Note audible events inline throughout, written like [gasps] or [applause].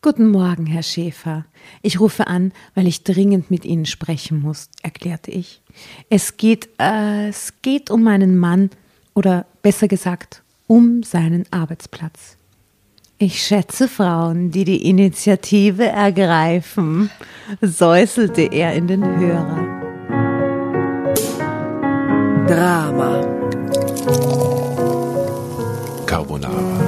Guten Morgen, Herr Schäfer. Ich rufe an, weil ich dringend mit Ihnen sprechen muss, erklärte ich. Es geht, äh, es geht um meinen Mann oder besser gesagt, um seinen Arbeitsplatz. Ich schätze Frauen, die die Initiative ergreifen, säuselte er in den Hörer. Drama. Carbonara.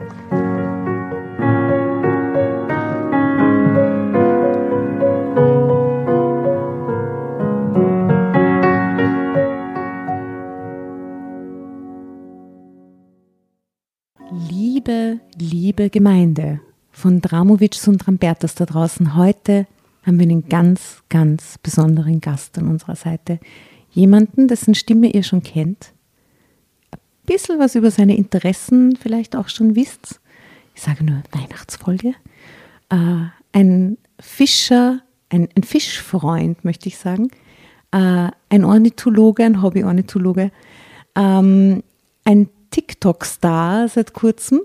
Liebe, Gemeinde von Dramovic und Rambertas da draußen, heute haben wir einen ganz, ganz besonderen Gast an unserer Seite. Jemanden, dessen Stimme ihr schon kennt, ein bisschen was über seine Interessen vielleicht auch schon wisst. Ich sage nur Weihnachtsfolge. Äh, ein Fischer, ein, ein, Fischfreund, möchte ich sagen. Äh, ein Ornithologe, ein Hobby-Ornithologe. Ähm, ein TikTok-Star seit kurzem.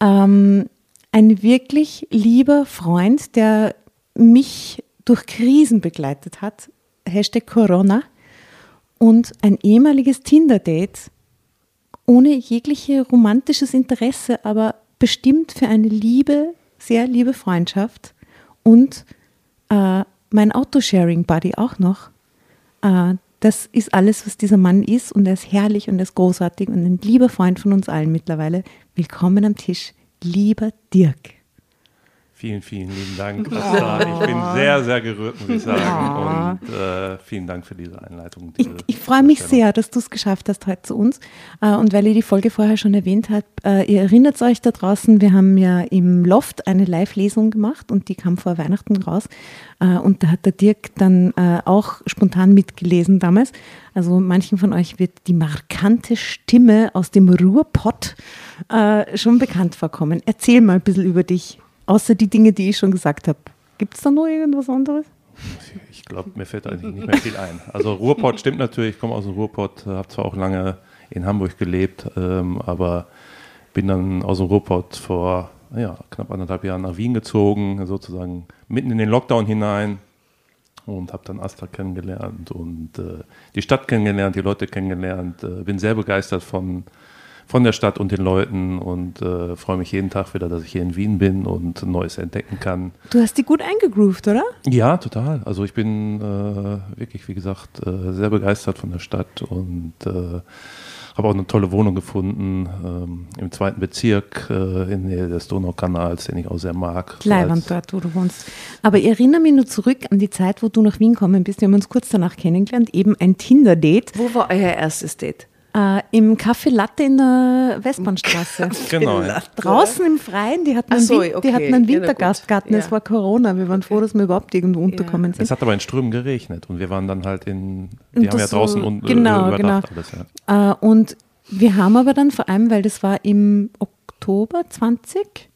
Ähm, ein wirklich lieber Freund, der mich durch Krisen begleitet hat. Hashtag Corona. Und ein ehemaliges Tinder-Date ohne jegliche romantisches Interesse, aber bestimmt für eine liebe, sehr liebe Freundschaft. Und äh, mein Autosharing-Buddy auch noch. Äh, das ist alles, was dieser Mann ist und er ist herrlich und er ist großartig und ein lieber Freund von uns allen mittlerweile. Willkommen am Tisch, lieber Dirk. Vielen, vielen lieben Dank. Ich bin sehr, sehr gerührt, muss ich sagen. Und äh, vielen Dank für diese Einleitung. Diese ich, ich freue mich sehr, dass du es geschafft hast heute zu uns. Äh, und weil ihr die Folge vorher schon erwähnt habt, äh, ihr erinnert euch da draußen, wir haben ja im Loft eine Live-Lesung gemacht und die kam vor Weihnachten raus. Äh, und da hat der Dirk dann auch spontan mitgelesen damals. Also manchen von euch wird die markante Stimme aus dem Ruhrpott schon bekannt vorkommen. Erzähl mal ein bisschen über dich. Außer die Dinge, die ich schon gesagt habe. Gibt es da noch irgendwas anderes? Ich glaube, mir fällt eigentlich nicht mehr viel ein. Also Ruhrpott stimmt natürlich, ich komme aus dem Ruhrpott, habe zwar auch lange in Hamburg gelebt, ähm, aber bin dann aus dem Ruhrpott vor ja, knapp anderthalb Jahren nach Wien gezogen, sozusagen mitten in den Lockdown hinein und habe dann Astra kennengelernt und äh, die Stadt kennengelernt, die Leute kennengelernt, äh, bin sehr begeistert von von der Stadt und den Leuten und äh, freue mich jeden Tag wieder, dass ich hier in Wien bin und Neues entdecken kann. Du hast die gut eingegroovt, oder? Ja, total. Also ich bin äh, wirklich, wie gesagt, äh, sehr begeistert von der Stadt und äh, habe auch eine tolle Wohnung gefunden ähm, im zweiten Bezirk äh, in der Nähe des Donaukanals, den ich auch sehr mag. Leiband dort, wo du wohnst. Aber ich erinnere mich nur zurück an die Zeit, wo du nach Wien gekommen bist. Wir haben uns kurz danach kennengelernt, eben ein Tinder-Date. Wo war euer erstes Date? Äh, Im Café Latte in der Westbahnstraße. Genau. Ja. Draußen im Freien, die hatten einen, so, Win- okay. die hatten einen Ja, Wintergastgarten, gut. es Ja. war Corona, wir waren froh, dass wir überhaupt irgendwo unterkommen Es sind. hat aber in Strömen geregnet und wir waren dann halt in, Und die haben ja das so- draußen und, genau, äh, überdacht alles. Ja. Äh, und wir haben aber dann vor allem, weil das war im Oktober 20,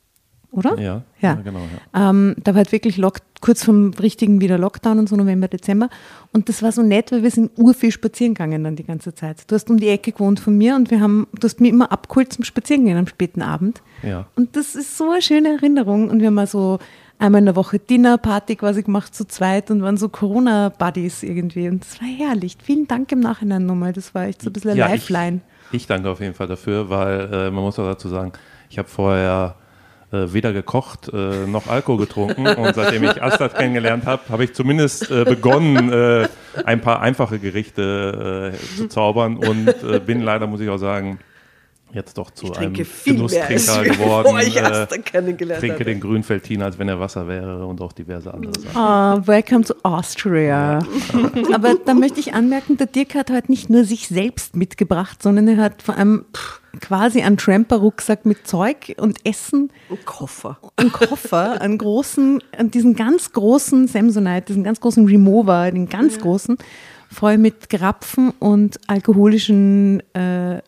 oder? Ja, Ja. ja, genau. Ja. Ähm, da war halt wirklich Lock kurz vom richtigen wieder Lockdown und so November, Dezember. Und das war so nett, weil wir sind urviel spazieren gegangen dann die ganze Zeit. Du hast um die Ecke gewohnt von mir und wir haben, du hast mich immer abgeholt zum Spazierengehen am späten Abend. Ja. Und das ist so eine schöne Erinnerung. Und wir haben mal so einmal in der Woche Dinnerparty quasi gemacht zu zweit und waren so Corona-Buddies irgendwie. Und das war herrlich. Vielen Dank im Nachhinein nochmal. Das war echt so ein bisschen eine Ja, Lifeline. Ich, ich danke auf jeden Fall dafür, weil äh, man muss auch dazu sagen, ich habe vorher äh, weder gekocht äh, noch Alkohol getrunken. Und seitdem ich Astad kennengelernt habe, habe ich zumindest äh, begonnen, äh, ein paar einfache Gerichte äh, zu zaubern. Und äh, bin leider, muss ich auch sagen, jetzt doch zu Ich einem Genusstrinker geworden. ich Äh, trinke habe. den Grünfeldin, als wenn er Wasser wäre und auch diverse andere Sachen. Ah, welcome to Austria. [laughs] Aber da möchte ich anmerken, der Dirk hat heute nicht nur sich selbst mitgebracht, sondern er hat vor allem quasi einen Tramper-Rucksack mit Zeug und Essen, Ein Koffer. einen Koffer, einen großen, an diesen ganz großen Samsonite, diesen ganz großen Remover, den ganz großen, voll mit Grapfen und alkoholischen, äh,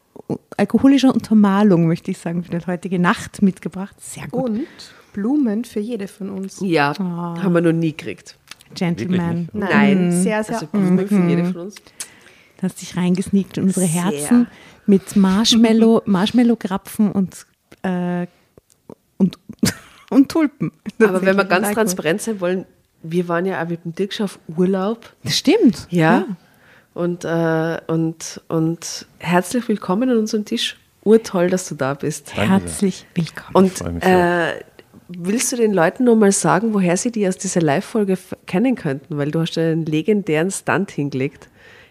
alkoholischer Untermalung, möchte ich sagen, für die heutige Nacht mitgebracht. Sehr gut. Und Blumen für jede von uns. Ja, Ah. haben wir noch nie gekriegt. Gentleman. Nein, Sehr, sehr. Also Blumen für jede von uns. Du hast dich reingesneakt in unsere Sehr. Herzen mit Marshmallow, [laughs] Marshmallow-Grapfen und, äh, und, [laughs] und Tulpen. Aber wenn wir ganz Alkohol. transparent sein wollen, wir waren ja auch mit dem Dirk auf Urlaub. Das stimmt. Ja. Und, äh, und, und herzlich willkommen an unserem Tisch. Urtoll, dass du da bist. Danke Herzlich willkommen. Und sehr. äh, willst du den Leuten noch mal sagen, woher sie die aus dieser Live-Folge kennen könnten? Weil du hast einen legendären Stunt hingelegt,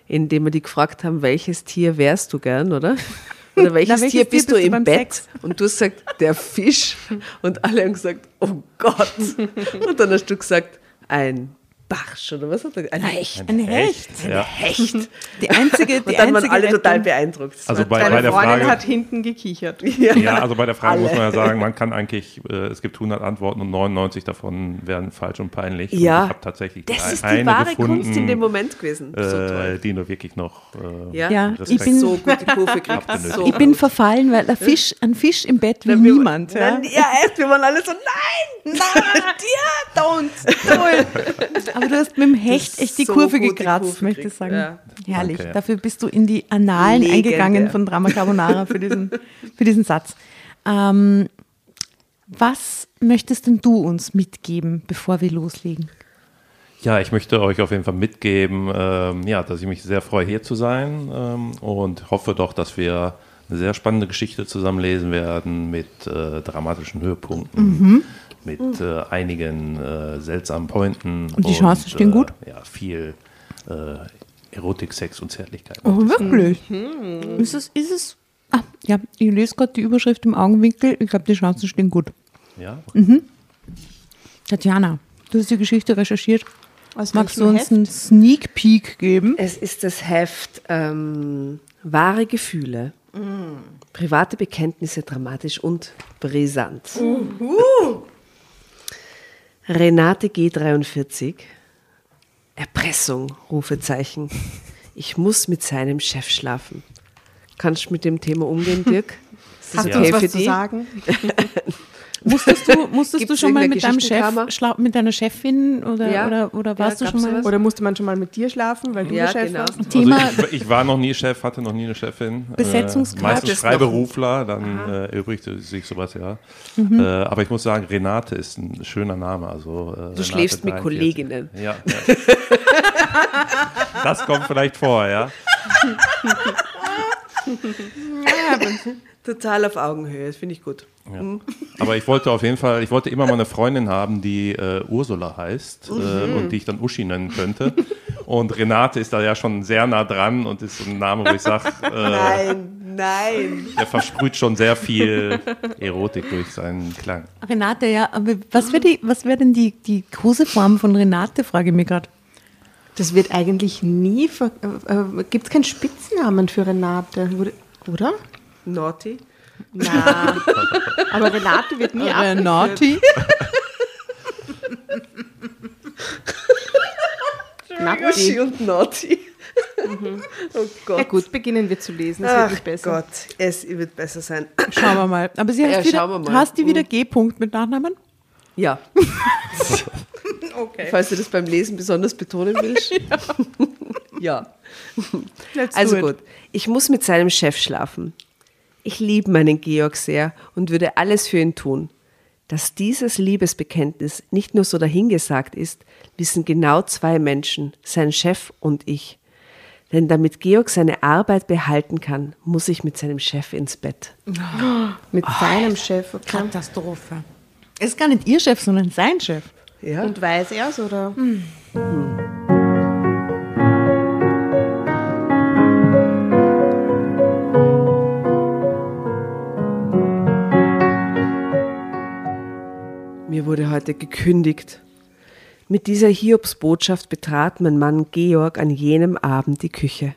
in dem wir die gefragt haben, welches Tier wärst du gern, oder? [laughs] Oder welches, welches Tier Tier bist du bist du im Bett? Sex? Und du hast gesagt, der Fisch. Und alle haben gesagt, oh Gott. [laughs] Und dann hast du gesagt, ein Barsch oder was hat er? Ein Hecht. Ein Hecht. Ja. Hecht. Die [laughs] einzige, die Und dann waren alle Rettung. total beeindruckt. Also bei, Deine bei der Freundin Frage, hat hinten gekichert. [laughs] Ja, also bei der Frage muss man ja Alle. sagen, man kann eigentlich, äh, es gibt 100 Antworten und 99 davon wären falsch und peinlich. Und Ja. ich habe tatsächlich das ein- ist die eine wahre gefunden, Kunst in dem Moment gewesen. so äh, die nur wirklich noch äh, Ja, Ja, ich bin- so gut die Kurve. Abgenutzt. So Ich bin verfallen, weil ein Fisch, ein Fisch im Bett wir- niemand. Ja? Nein, ja, echt, wir waren alle so, nein, nein, ja, don't, don't. Aber du hast mit dem Hecht echt die so Kurve gekratzt, möchte ich sagen. ja. Herrlich. Danke, ja. Dafür bist du in die Annalen Legendär. eingegangen von Drama Carbonara für diesen, [laughs] für diesen Satz. Ähm, was möchtest denn du uns mitgeben, bevor wir loslegen? Ja, ich möchte euch auf jeden Fall mitgeben, ähm, ja, dass ich mich sehr freue, hier zu sein ähm, und hoffe doch, dass wir eine sehr spannende Geschichte zusammen lesen werden mit äh, dramatischen Höhepunkten, Mhm. Mit äh, einigen äh, seltsamen Pointen. Und die Chancen stehen gut? Äh, ja, viel äh, Erotik, Sex und Zärtlichkeit. Oh, wirklich? Ist es, ist es, ah, ja, ich lese gerade die Überschrift im Augenwinkel. Ich glaube, die Chancen stehen gut. Ja, Tatjana, du hast die Geschichte recherchiert. Aus Magst du uns einen Sneak Peek geben? Es ist das Heft ähm, Wahre Gefühle. Private Bekenntnisse, dramatisch und brisant. Renate G43. Erpressung, Rufezeichen. Ich muss mit seinem Chef schlafen. Kannst du mit dem Thema umgehen, Dirk? Ist das Hast okay du uns für was zu sagen? [laughs] Musstest du, [laughs] musstest du schon mal mit deinem Chef, mit deiner Chefin oder, Ja. oder, oder warst Ja, du schon mal? sowas? Oder musste man schon mal mit dir schlafen, weil du Ja, Chef genau. warst? Thema Also ich, ich war noch nie Chef, hatte noch nie eine Chefin. Besetzungsgrad Äh, meistens Freiberufler, dann äh, erübrigt sich sowas ja. Mhm. Äh, aber ich muss sagen, Renate ist ein schöner Name. Also, äh, Du schläfst mit Kolleginnen. Ja, ja. das kommt vielleicht vor, ja. [laughs] [laughs] Total auf Augenhöhe, das finde ich gut. Ja. Aber ich wollte auf jeden Fall, ich wollte immer mal eine Freundin haben, die äh, Ursula heißt äh, und die ich dann Uschi nennen könnte. Und Renate ist da ja schon sehr nah dran und ist so ein Name, wo ich sage, äh, Nein, nein. der versprüht schon sehr viel Erotik durch seinen Klang. Renate, ja, aber was wäre was wär denn die, die Koseform von Renate, frage ich mich gerade. Das wird eigentlich nie. ver- Äh, äh, Gibt es keinen Spitznamen für Renate? Oder? Naughty. Na. [laughs] Aber Renate wird nie abgeführt. Renati? Uschi und Naughty. Oh Gott. Ja gut, beginnen wir zu lesen. Es wird Ach nicht besser. Gott, es wird besser sein. Schauen wir mal. Aber sie Ja, wieder, hast die wieder G-Punkt mit Nachnamen? Ja. [laughs] Okay. Falls du das beim Lesen besonders betonen willst. [laughs] ja. Let's Also gut, ich muss mit seinem Chef schlafen. Ich liebe meinen Georg sehr und würde alles für ihn tun. Dass dieses Liebesbekenntnis nicht nur so dahingesagt ist, wissen genau zwei Menschen, sein Chef und ich. Denn damit Georg seine Arbeit behalten kann, muss ich mit seinem Chef ins Bett. [gasps] Mit seinem Chef. Okay. Katastrophe. Es ist gar nicht ihr Chef, sondern sein Chef. Ja? Und weiß er es oder? Mir wurde heute gekündigt. Mit dieser Hiobsbotschaft betrat mein Mann Georg an jenem Abend die Küche.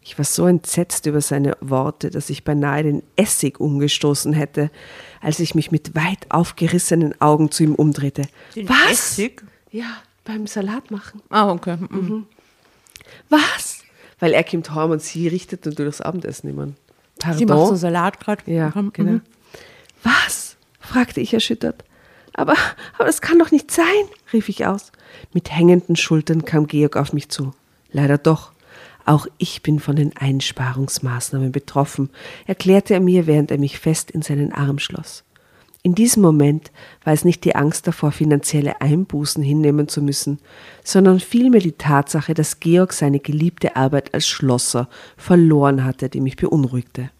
Ich war so entsetzt über seine Worte, dass ich beinahe den Essig umgestoßen hätte, als ich mich mit weit aufgerissenen Augen zu ihm umdrehte. Was? Essig? Ja, beim Salat machen. Ah, okay. Mhm. Was? Weil er kommt heim und sie richtet und du das Abendessen nehmen. Pardon? Sie macht so Salat gerade. Ja, Mhm. genau. Was? fragte ich erschüttert. Aber, aber das kann doch nicht sein, rief ich aus. Mit hängenden Schultern kam Georg auf mich zu. Leider doch. Auch ich bin von den Einsparungsmaßnahmen betroffen, erklärte er mir, während er mich fest in seinen Arm schloss. In diesem Moment war es nicht die Angst davor, finanzielle Einbußen hinnehmen zu müssen, sondern vielmehr die Tatsache, dass Georg seine geliebte Arbeit als Schlosser verloren hatte, die mich beunruhigte.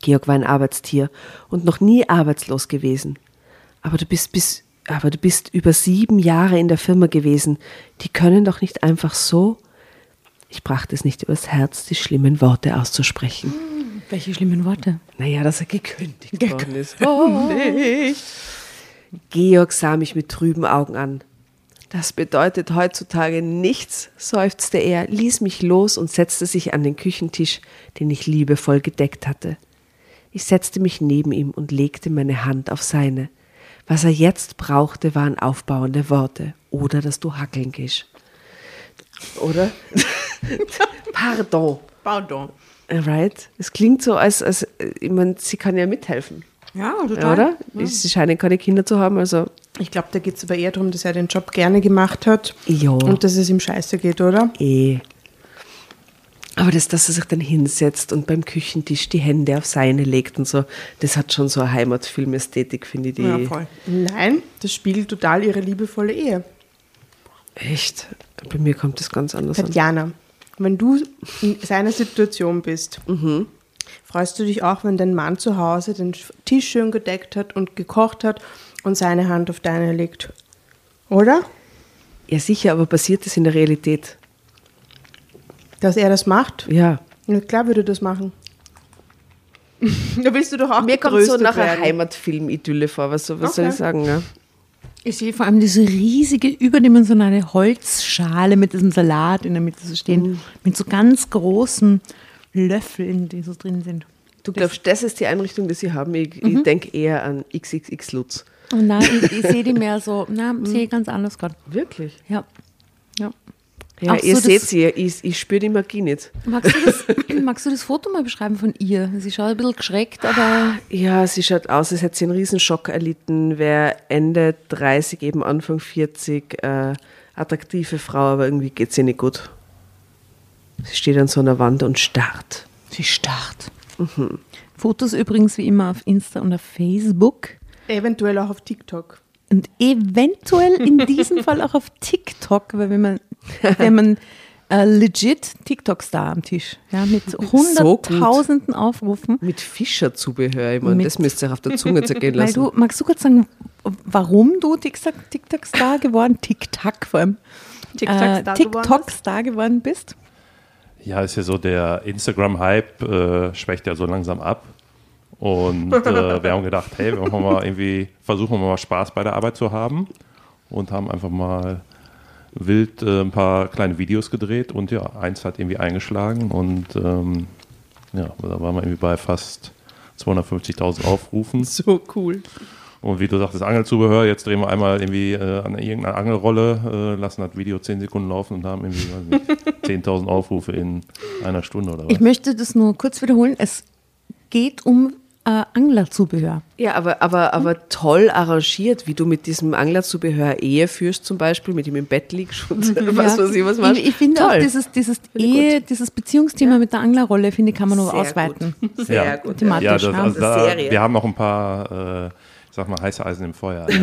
Georg war ein Arbeitstier und noch nie arbeitslos gewesen. Aber du bist bis, aber du bist über sieben Jahre in der Firma gewesen. Die können doch nicht einfach so. Ich brachte es nicht übers Herz, die schlimmen Worte auszusprechen. Welche schlimmen Worte. Naja, dass er gekündigt worden ist. Oh. Georg sah mich mit trüben Augen an. Das bedeutet heutzutage nichts, seufzte er, ließ mich los und setzte sich an den Küchentisch, den ich liebevoll gedeckt hatte. Ich setzte mich neben ihm und legte meine Hand auf seine. Was er jetzt brauchte, waren aufbauende Worte oder dass du hackeln gehst. Oder? [laughs] Pardon. Pardon. Right? Es klingt so, als, als ich meine, sie kann ja mithelfen, Ja, total. oder? Sie scheinen keine Kinder zu haben, also Ich glaube, da geht es aber eher darum, dass er den Job gerne gemacht hat ja, und dass es ihm scheiße geht, oder? eh. Aber das, dass er sich dann hinsetzt und beim Küchentisch die Hände auf seine legt und so, das hat schon so eine Heimatfilmästhetik, finde ich. Die Ja, voll. Nein, das spiegelt total ihre liebevolle Ehe. Echt? Bei mir kommt das ganz anders an. Tatjana, wenn du in seiner Situation bist, Mhm. freust du dich auch, wenn dein Mann zu Hause den Tisch schön gedeckt hat und gekocht hat und seine Hand auf deine legt? Oder? Ja, sicher, aber passiert das in der Realität? Dass er das macht? Ja. Ja, klar würde das machen. [laughs] da willst du doch auch Mir kommt so nach einer. Heimatfilm-Idylle vor. Was, so- was soll Okay. ich sagen? Ja? Ich sehe vor allem diese riesige, überdimensionale Holzschale mit diesem Salat in der Mitte so stehen, mit so ganz großen Löffeln, die so drin sind. Du glaubst, das ist die Einrichtung, die sie haben? Ich, ich denke eher an XXX Lutz. Oh nein, ich, ich sehe die mehr so, na, [laughs] sehe ich ganz anders gerade. Wirklich? Ja. ja. Ja, Auch ihr so seht sie, ich, ich spüre die Magie nicht. Magst du, das, [laughs] magst du das Foto mal beschreiben von ihr? Sie schaut ein bisschen geschreckt, aber Ja, sie schaut aus, als hätte sie einen Riesenschock erlitten, wäre Ende 30, eben Anfang 40, äh, attraktive Frau, aber irgendwie geht sie nicht gut. Sie steht an so einer Wand und starrt. sie starrt. Fotos übrigens wie immer auf Insta und auf Facebook. Eventuell auch auf TikTok. Und eventuell in [laughs] diesem Fall auch auf TikTok, weil wenn man, wenn man äh, legit TikTok-Star am Tisch. Ja, mit So hunderttausenden Aufrufen. Mit Fischerzubehör, ich meine, Mit- das müsst ihr auf der Zunge zergehen [laughs] Weil lassen. du, magst du kurz sagen, warum du TikTok- TikTok-Star geworden, TikTok vor allem, TikTok-Star äh, geworden TikTok-Star geworden bist? Ja, ist ja so, der Instagram-Hype äh, schwächt ja so langsam ab. Und äh, wir haben gedacht, hey, wir machen mal irgendwie, versuchen wir mal Spaß bei der Arbeit zu haben. Und haben einfach mal wild äh, ein paar kleine Videos gedreht. Und ja, eins hat irgendwie eingeschlagen. Und ähm, ja, da waren wir irgendwie bei fast 250.000 Aufrufen. [laughs] so cool. Und wie du sagtest, Angelzubehör, jetzt drehen wir einmal irgendwie äh, an irgendeiner Angelrolle, äh, lassen das Video 10 Sekunden laufen und haben irgendwie weiß nicht, [laughs] 10.000 Aufrufe in einer Stunde oder was. Ich möchte das nur kurz wiederholen. Es geht um äh, Anglerzubehör. Ja, aber, aber, aber toll arrangiert, wie du mit diesem Anglerzubehör Ehe führst, zum Beispiel, mit ihm im Bett liegst und [laughs] was Ja. weiß ich, was machst. Ich, ich finde toll. auch dieses, dieses ich Ehe, dieses Beziehungsthema mit der Anglerrolle, finde ich, kann man nur Sehr ausweiten. Gut. Sehr Ja. gut. Thematisch, Ja, das, ja. also da, Serie. wir haben noch ein paar, äh, sag mal, heiße Eisen im Feuer. [laughs]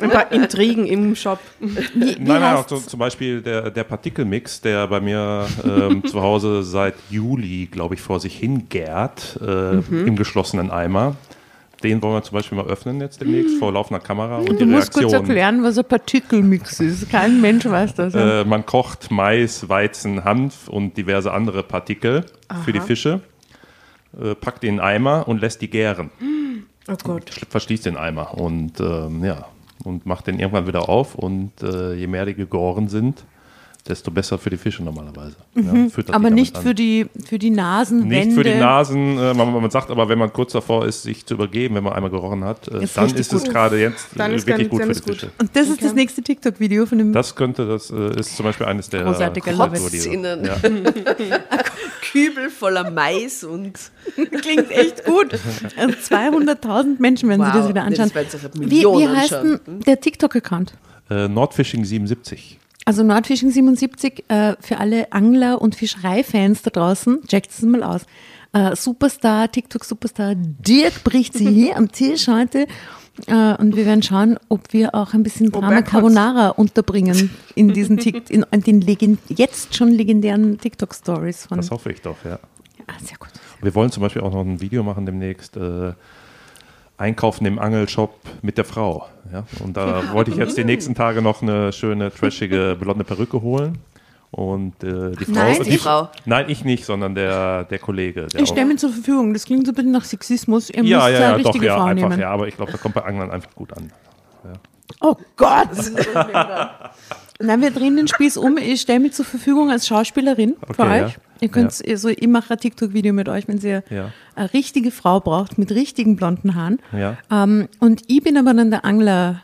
Ja. Ein paar Intrigen im Shop. Wie, wie Nein, nein, auch so, zum Beispiel der, der Partikelmix, der bei mir ähm, [laughs] zu Hause seit Juli, glaube ich, vor sich hingärt, äh, Mhm. im geschlossenen Eimer. Den wollen wir zum Beispiel mal öffnen jetzt demnächst vor laufender Kamera und die Du musst kurz Reaktion. erklären, was ein Partikelmix ist. Kein Mensch weiß das. Äh, man kocht Mais, Weizen, Hanf und diverse andere Partikel für die Fische, äh, packt die in den Eimer und lässt die gären. Oh Gott. Verschließt den Eimer und ähm, ja, und macht den irgendwann wieder auf und äh, je mehr die gegoren sind, desto besser für die Fische normalerweise. Ja, füttert die Aber nicht an. für die, für die Nasenwände. Nicht für die Nasen, äh, man, man sagt aber, wenn man kurz davor ist, sich zu übergeben, wenn man einmal gerochen hat, äh, Ist dann ist es gerade jetzt Dann äh, ist wirklich ganz- gut dann für ist die gut. Fische. Und das ist das nächste TikTok-Video von dem. Das könnte, das äh, ist zum Beispiel eines der Großartiger Hauptvideos. Kotzinnen. Ja. [laughs] Kübel voller Mais und klingt echt gut. Und 200.000 Menschen werden sich Wow. das wieder Nee, anschauen. das werden sich wie, wie heißt anschauen. denn der TikTok-Account? Äh, Nordfishing 77. Also Nordfishing 77 äh, für alle Angler- und Fischereifans da draußen. Checkt es mal aus. Äh, Superstar, TikTok-Superstar Dirk bricht sie hier am Tisch heute. Äh, und wir werden schauen, ob wir auch ein bisschen Drama kotzt. Carbonara unterbringen in diesen Tik in, in den legend jetzt schon legendären TikTok-Stories von. Das hoffe ich doch, ja. Ah, sehr gut. Wir wollen zum Beispiel auch noch ein Video machen demnächst. Äh, Einkaufen im Angelshop mit der Frau. Ja? Und da wollte ich jetzt die nächsten Tage noch eine schöne, trashige, blonde Perücke holen. Und äh, die Frau. Nein, die Frau. Nein, ich nicht, sondern der, der Kollege. Der Ich stelle mir zur Verfügung. Das klingt so ein bisschen nach Sexismus. Ihr ja, müsst ja, eine ja, doch, richtige ja, Frau einfach, nehmen. ja, aber ich glaube, da kommt bei Anglern einfach gut an. Oh Gott! Nein, wir drehen den Spieß um. Ich stelle mich zur Verfügung als Schauspielerin für Okay, euch. ja. Ihr könnt, also ich mache ein TikTok-Video mit euch, wenn ihr Ja. eine richtige Frau braucht mit richtigen blonden Haaren. Ja. Ähm, und ich bin aber dann der Angler.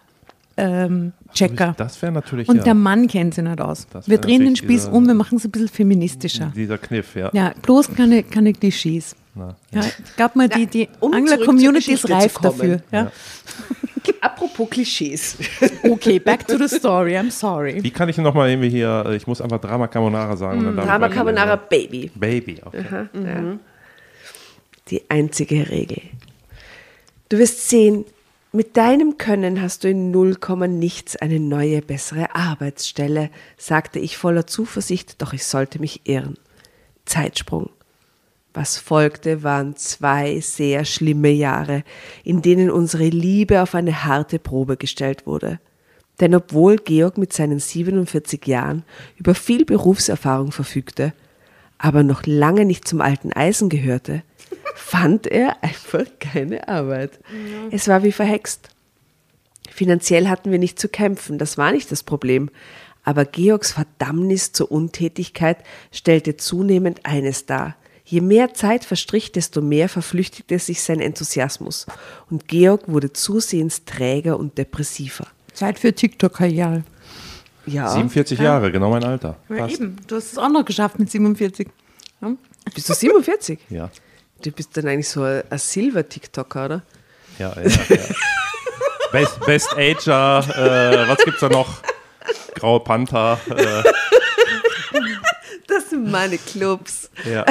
Ähm, Checker. Das wäre natürlich Und ja, der Mann kennt sich nicht aus. Wir drehen den Spieß dieser- um, wir machen es ein bisschen feministischer. dieser Kniff, ja. Ja, bloß keine, keine Klischees. Na, Ja, ich glaube mal, die, die um Angler-Community ist reif dafür. Ja. [laughs] apropos Klischees. [laughs] Okay, back to the story. I'm sorry. Wie kann ich nochmal irgendwie hier, äh, ich muss einfach Drama Carbonara sagen. ich Drama Carbonara Baby. Baby, okay. Ja. Die einzige Regel. Du wirst sehen, mit deinem Können hast du in 0, nichts eine neue, bessere Arbeitsstelle, sagte ich voller Zuversicht, doch ich sollte mich irren. Zeitsprung. Was folgte, waren zwei sehr schlimme Jahre, in denen unsere Liebe auf eine harte Probe gestellt wurde. Denn obwohl Georg mit seinen 47 Jahren über viel Berufserfahrung verfügte, aber noch lange nicht zum alten Eisen gehörte, fand er einfach keine Arbeit. Es war wie verhext. Finanziell hatten wir nicht zu kämpfen, das war nicht das Problem. Aber Georgs Verdammnis zur Untätigkeit stellte zunehmend eines dar. Je mehr Zeit verstrich, desto mehr verflüchtigte sich sein Enthusiasmus. Und Georg wurde zusehends träger und depressiver. Zeit für TikTok-Karriere. Ja. 47 Jahre, genau mein Alter. Ja, eben. Du hast es auch noch geschafft mit 47. Ja? Bist du 47? Ja. Du bist dann eigentlich so ein ein Silver-TikToker, oder? Ja, ja, ja. [laughs] Best, Best Ager, äh, was gibt's da noch? Graue Panther, äh, Das sind meine Clubs. ja.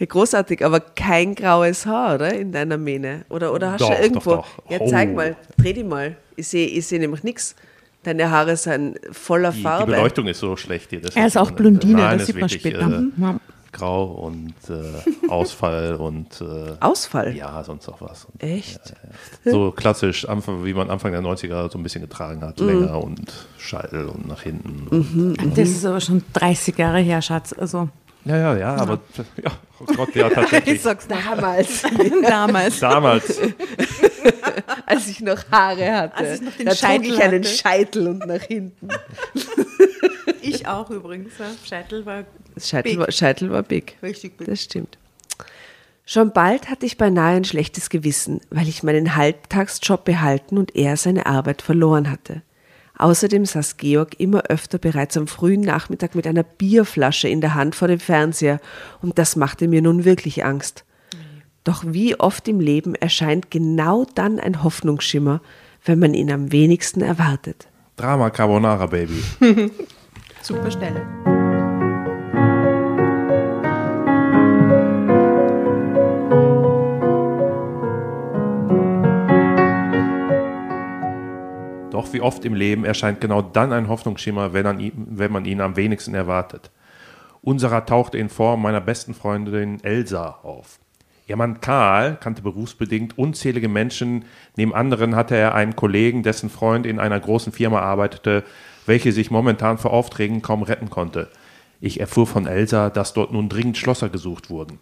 Ja, großartig, aber kein graues Haar, oder? In deiner Mähne. Oder, oder hast Doch, du doch, irgendwo. doch. Ja, Oh. zeig mal, dreh die mal. Ich sehe ich seh nämlich nichts. Deine Haare sind voller Die, die Farbe. Beleuchtung ist so schlecht hier. Er ist auch Blondine, Nein, das sieht man später. Äh, Ja. grau und äh, Ausfall und äh, Ausfall? ja, sonst auch was. Und Echt? So klassisch, Anfang, wie man Anfang der 90er so ein bisschen getragen hat, länger und Scheitel und nach hinten. Das ist aber schon 30 Jahre her, Schatz. Also Ja, ja, ja, aber ja, [laughs] oh Gott, ja, tatsächlich. sag's [laughs] Damals, damals. Damals, [laughs] als ich noch Haare hatte. Als ich noch den da trug Scheitel ich einen hatte. Scheitel und nach hinten. Ich auch übrigens. Ja. Scheitel war Scheitel Big. war, Scheitel war big. richtig big. Das stimmt. Schon bald hatte ich beinahe ein schlechtes Gewissen, weil ich meinen Halbtagsjob behalten und er seine Arbeit verloren hatte. Außerdem saß Georg immer öfter bereits am frühen Nachmittag mit einer Bierflasche in der Hand vor dem Fernseher und das machte mir nun wirklich Angst. Doch wie oft im Leben erscheint genau dann ein Hoffnungsschimmer, wenn man ihn am wenigsten erwartet. Drama Carbonara Baby. [laughs] Super Stelle. Doch wie oft im Leben erscheint genau dann ein Hoffnungsschimmer, wenn, ihm, wenn man ihn am wenigsten erwartet. Unserer tauchte in Form meiner besten Freundin Elsa auf. Ihr Mann Karl kannte berufsbedingt unzählige Menschen. Neben anderen hatte er einen Kollegen, dessen Freund in einer großen Firma arbeitete, welche sich momentan vor Aufträgen kaum retten konnte. Ich erfuhr von Elsa, dass dort nun dringend Schlosser gesucht wurden.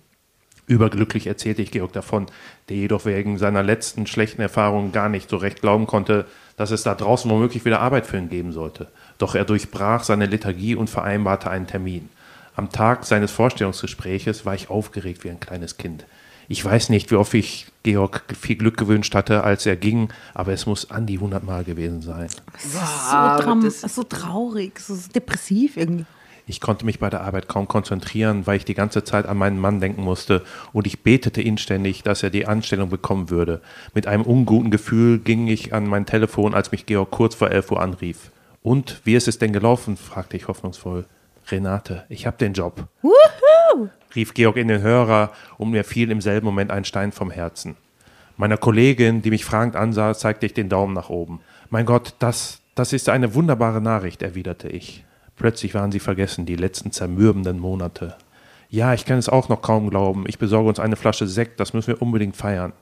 Überglücklich erzählte ich Georg davon, der jedoch wegen seiner letzten schlechten Erfahrungen gar nicht so recht glauben konnte, dass es da draußen womöglich wieder Arbeit für ihn geben sollte. Doch er durchbrach seine Lethargie und vereinbarte einen Termin. Am Tag seines Vorstellungsgespräches war ich aufgeregt wie ein kleines Kind. Ich weiß nicht, wie oft ich Georg viel Glück gewünscht hatte, als er ging, aber es muss an die hundertmal gewesen sein. so, Wow, dram das- so traurig, so depressiv irgendwie. Ich konnte mich bei der Arbeit kaum konzentrieren, weil ich die ganze Zeit an meinen Mann denken musste und ich betete inständig, dass er die Anstellung bekommen würde. Mit einem unguten Gefühl ging ich an mein Telefon, als mich Georg kurz vor 11 Uhr anrief. Und wie ist es denn gelaufen? fragte ich hoffnungsvoll. Renate, ich habe den Job. rief Georg in den Hörer und mir fiel im selben Moment ein Stein vom Herzen. Meiner Kollegin, die mich fragend ansah, zeigte ich den Daumen nach oben. Mein Gott, das, das ist eine wunderbare Nachricht, erwiderte ich. Plötzlich waren sie vergessen, die letzten zermürbenden Monate. Ja, ich kann es auch noch kaum glauben. Ich besorge uns eine Flasche Sekt, das müssen wir unbedingt feiern.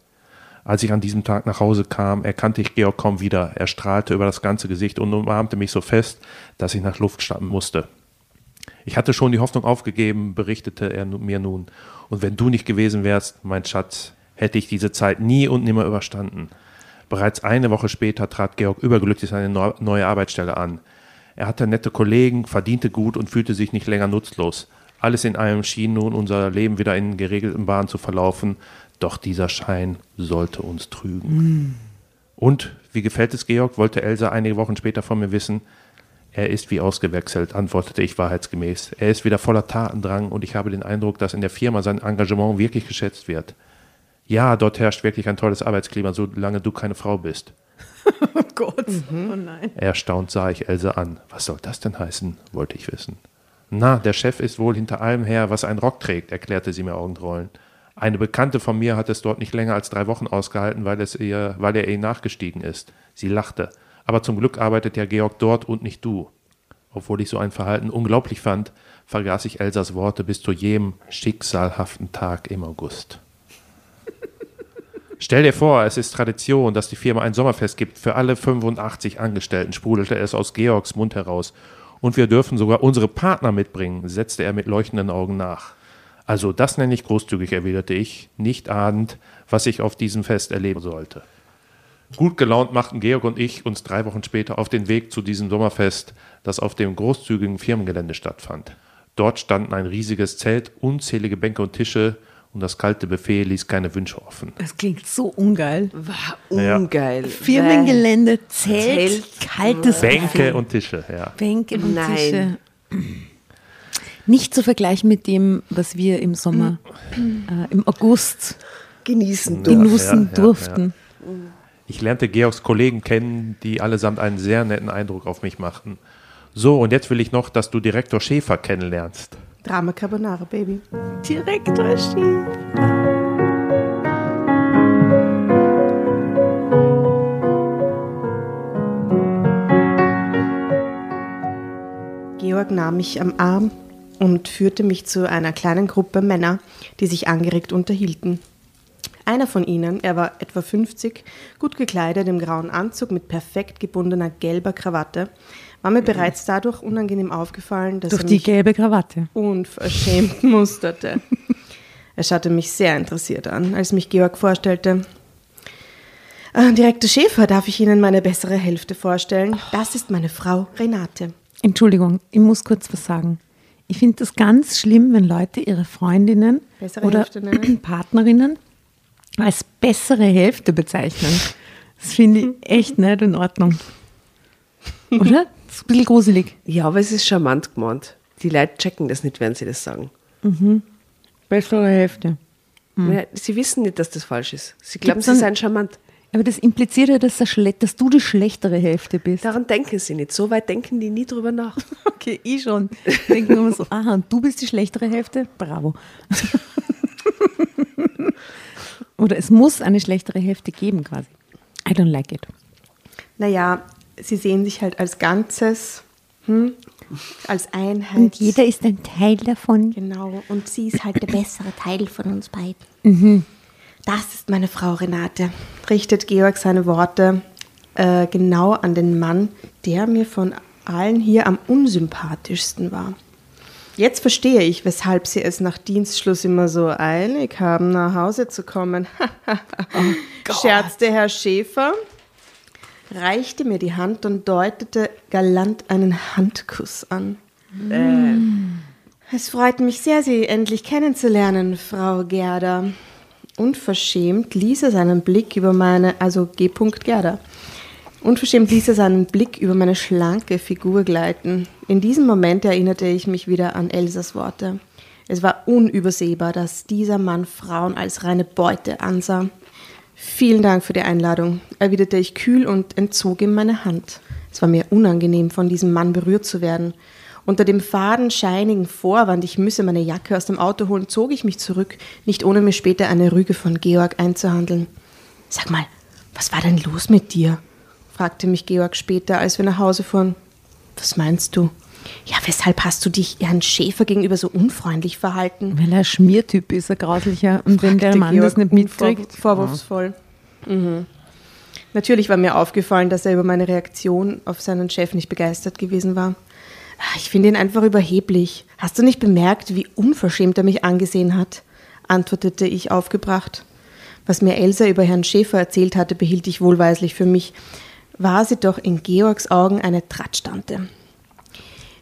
Als ich an diesem Tag nach Hause kam, erkannte ich Georg kaum wieder. Er strahlte über das ganze Gesicht und umarmte mich so fest, dass ich nach Luft schnappen musste. Ich hatte schon die Hoffnung aufgegeben, berichtete er mir nun. Und wenn du nicht gewesen wärst, mein Schatz, hätte ich diese Zeit nie und nimmer überstanden. Bereits eine Woche später trat Georg überglücklich seine neu- neue Arbeitsstelle an. Er hatte nette Kollegen, verdiente gut und fühlte sich nicht länger nutzlos. Alles in allem schien nun unser Leben wieder in geregelten Bahnen zu verlaufen, doch dieser Schein sollte uns trügen. Und wie gefällt es Georg? wollte Elsa einige Wochen später von mir wissen. Er ist wie ausgewechselt, antwortete ich wahrheitsgemäß. Er ist wieder voller Tatendrang und ich habe den Eindruck, dass in der Firma sein Engagement wirklich geschätzt wird. Ja, dort herrscht wirklich ein tolles Arbeitsklima, solange du keine Frau bist. [laughs] Oh Gott. Oh nein. Erstaunt sah ich Else an. Was soll das denn heißen? wollte ich wissen. Na, der Chef ist wohl hinter allem her, was ein Rock trägt, erklärte sie mir Augenrollen. Eine Bekannte von mir hat es dort nicht länger als drei Wochen ausgehalten, weil, es ihr, weil er ihr nachgestiegen ist. Sie lachte. Aber zum Glück arbeitet ja Georg dort und nicht du. Obwohl ich so ein Verhalten unglaublich fand, vergaß ich Elsas Worte bis zu jedem schicksalhaften Tag im August. Stell dir vor, es ist Tradition, dass die Firma ein Sommerfest gibt für alle 85 Angestellten, sprudelte es aus Georgs Mund heraus. Und wir dürfen sogar unsere Partner mitbringen, setzte er mit leuchtenden Augen nach. Also das nenne ich großzügig, erwiderte ich, nicht ahnend, was ich auf diesem Fest erleben sollte. Gut gelaunt machten Georg und ich uns drei Wochen später auf den Weg zu diesem Sommerfest, das auf dem großzügigen Firmengelände stattfand. Dort standen ein riesiges Zelt, unzählige Bänke und Tische und das kalte Buffet ließ keine Wünsche offen. Das klingt so ungeil. War Ja. ungeil. Firmengelände, Zelt, Zelt. kaltes Bänke Buffet. und Tische, ja. Bänke und Nein. Tische. Nicht zu vergleichen mit dem, was wir im Sommer, äh, im August Genießen durften. genussen ja, ja. durften. Ich lernte Georgs Kollegen kennen, die allesamt einen sehr netten Eindruck auf mich machten. So, und jetzt will ich noch, dass du Direktor Schäfer kennenlernst. Drama Carbonara, Baby. Direktor Schiff. Georg nahm mich am Arm und führte mich zu einer kleinen Gruppe Männer, die sich angeregt unterhielten. Einer von ihnen, er war etwa 50, gut gekleidet im grauen Anzug mit perfekt gebundener gelber Krawatte, war mir bereits dadurch unangenehm aufgefallen, dass Durch er die mich gelbe Krawatte. unverschämt [laughs] musterte. Er schaute mich sehr interessiert an, als mich Georg vorstellte. Äh, Direktor Schäfer, darf ich Ihnen meine bessere Hälfte vorstellen? Das ist meine Frau Renate. Entschuldigung, ich muss kurz was sagen. Ich finde das ganz schlimm, wenn Leute ihre Freundinnen Bessere oder Hälfte nennen? [clears throat] Partnerinnen als bessere Hälfte bezeichnen. Das finde ich [laughs] echt nicht in Ordnung. Oder? Das ist ein bisschen gruselig. Ja, aber es ist charmant gemeint. Die Leute checken das nicht, wenn sie das sagen. Bessere Hälfte. Ja, sie wissen nicht, dass das falsch ist. Sie glauben, Gibt's sie seien charmant. Aber das impliziert ja, dass, dass du die schlechtere Hälfte bist. Daran denken sie nicht. So weit denken die nie drüber nach. [laughs] Okay, ich schon. Denken immer so, aha, und du bist die schlechtere Hälfte? Bravo. [laughs] Oder es muss eine schlechtere Hälfte geben quasi. I don't like it. Naja, sie sehen sich halt als Ganzes, hm? als Einheit. Und jeder ist ein Teil davon. Genau, und sie ist halt der bessere Teil von uns beiden. Das ist meine Frau Renate, richtet Georg seine Worte äh, genau an den Mann, der mir von allen hier am unsympathischsten war. Jetzt verstehe ich, weshalb sie es nach Dienstschluss immer so eilig haben, nach Hause zu kommen. [laughs] scherzte Herr Schäfer, reichte mir die Hand und deutete galant einen Handkuss an. Es freut mich sehr, Sie endlich kennenzulernen, Frau Gerda. Unverschämt ließ er seinen Blick über meine, also G. Gerda. Unverschämt ließ er seinen Blick über meine schlanke Figur gleiten. In diesem Moment erinnerte ich mich wieder an Elsas Worte. Es war unübersehbar, dass dieser Mann Frauen als reine Beute ansah. Vielen Dank für die Einladung, erwiderte ich kühl und entzog ihm meine Hand. Es war mir unangenehm, von diesem Mann berührt zu werden. Unter dem fadenscheinigen Vorwand, ich müsse meine Jacke aus dem Auto holen, zog ich mich zurück, nicht ohne mir später eine Rüge von Georg einzuhandeln. Sag mal, was war denn los mit dir? fragte mich Georg später, als wir nach Hause fuhren. Was meinst du? Ja, weshalb hast du dich Herrn Schäfer gegenüber so unfreundlich verhalten? Weil er Schmiertyp ist, ein grauslicher. Und wenn der Mann das Georg nicht unvor- mitkriegt. Vorwurfsvoll. Mhm. Natürlich war mir aufgefallen, dass er über meine Reaktion auf seinen Chef nicht begeistert gewesen war. Ah, Ich finde ihn einfach überheblich. Hast du nicht bemerkt, wie unverschämt er mich angesehen hat? antwortete ich aufgebracht. Was mir Elsa über Herrn Schäfer erzählt hatte, behielt ich wohlweislich für mich. War sie doch in Georgs Augen eine Tratstante.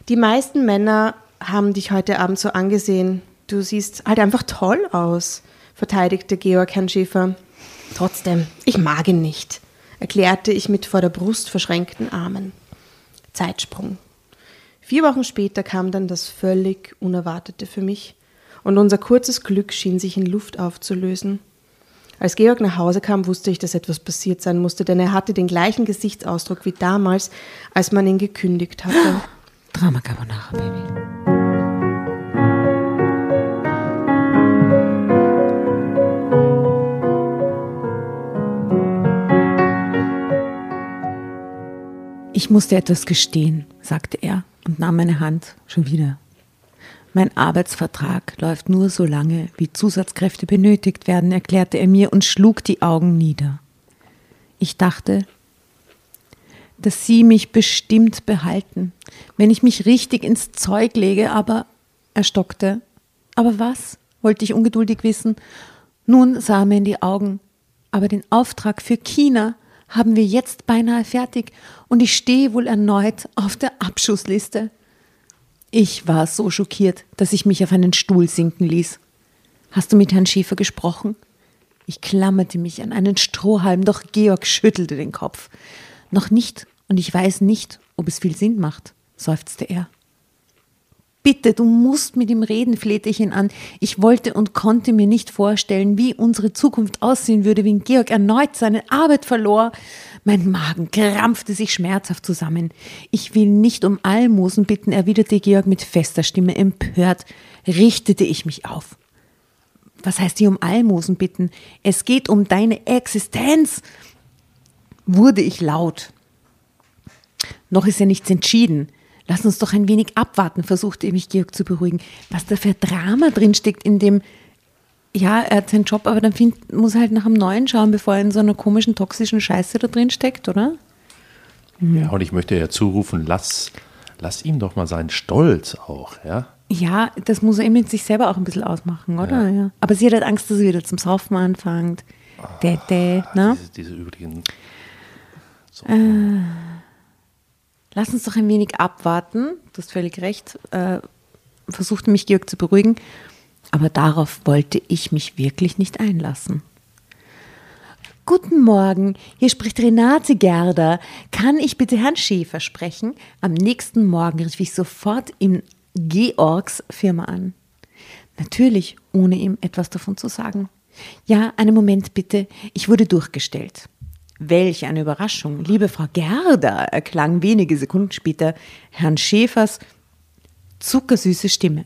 Die meisten Männer haben dich heute Abend so angesehen. Du siehst halt einfach toll aus, verteidigte Georg Herrn Schäfer. Trotzdem, ich mag ihn nicht, erklärte ich mit vor der Brust verschränkten Armen. Zeitsprung. Vier Wochen später kam dann das völlig Unerwartete für mich und unser kurzes Glück schien sich in Luft aufzulösen. Als Georg nach Hause kam, wusste ich, dass etwas passiert sein musste, denn er hatte den gleichen Gesichtsausdruck wie damals, als man ihn gekündigt hatte. Drama Carbonara, Baby. Ich musste etwas gestehen, sagte er und nahm meine Hand schon wieder. Mein Arbeitsvertrag läuft nur so lange, wie Zusatzkräfte benötigt werden, erklärte er mir und schlug die Augen nieder. Ich dachte, dass sie mich bestimmt behalten, wenn ich mich richtig ins Zeug lege, aber er stockte. Aber was? wollte ich ungeduldig wissen. Nun sah er mir in die Augen. Aber den Auftrag für China haben wir jetzt beinahe fertig und ich stehe wohl erneut auf der Abschussliste. Ich war so schockiert, dass ich mich auf einen Stuhl sinken ließ. Hast du mit Herrn Schäfer gesprochen? Ich klammerte mich an einen Strohhalm, doch Georg schüttelte den Kopf. Noch nicht, und ich weiß nicht, ob es viel Sinn macht, seufzte er. Bitte, du musst mit ihm reden, flehte ich ihn an. Ich wollte und konnte mir nicht vorstellen, wie unsere Zukunft aussehen würde, wenn Georg erneut seine Arbeit verlor. Mein Magen krampfte sich schmerzhaft zusammen. Ich will nicht um Almosen bitten, erwiderte Georg mit fester Stimme. Empört richtete ich mich auf. Was heißt hier um Almosen bitten? Es geht um deine Existenz. Wurde ich laut. Noch ist ja nichts entschieden. Lass uns doch ein wenig abwarten, versuchte mich Georg zu beruhigen. Was da für Drama drinsteckt in dem, ja, er hat seinen Job, aber dann find, muss er halt nach einem neuen schauen, bevor er in so einer komischen, toxischen Scheiße da drin steckt, oder? Ja, und ich möchte ja zurufen, lass, lass ihm doch mal seinen Stolz auch, ja. Ja, das muss er mit sich selber auch ein bisschen ausmachen, oder? Ja. Aber sie hat halt Angst, dass er wieder zum Saufen anfängt. Dä, dä, ne? Diese, diese übrigen. So. Lass uns doch ein wenig abwarten. Du hast völlig recht. Äh, versuchte mich Georg zu beruhigen. Aber darauf wollte ich mich wirklich nicht einlassen. Guten Morgen, hier spricht Renate Gerder. Kann ich bitte Herrn Schäfer sprechen? Am nächsten Morgen rief ich sofort in Georgs Firma an. Natürlich, ohne ihm etwas davon zu sagen. Ja, einen Moment bitte, ich wurde durchgestellt. Welch eine Überraschung. Liebe Frau Gerda, erklang wenige Sekunden später Herrn Schäfers zuckersüße Stimme.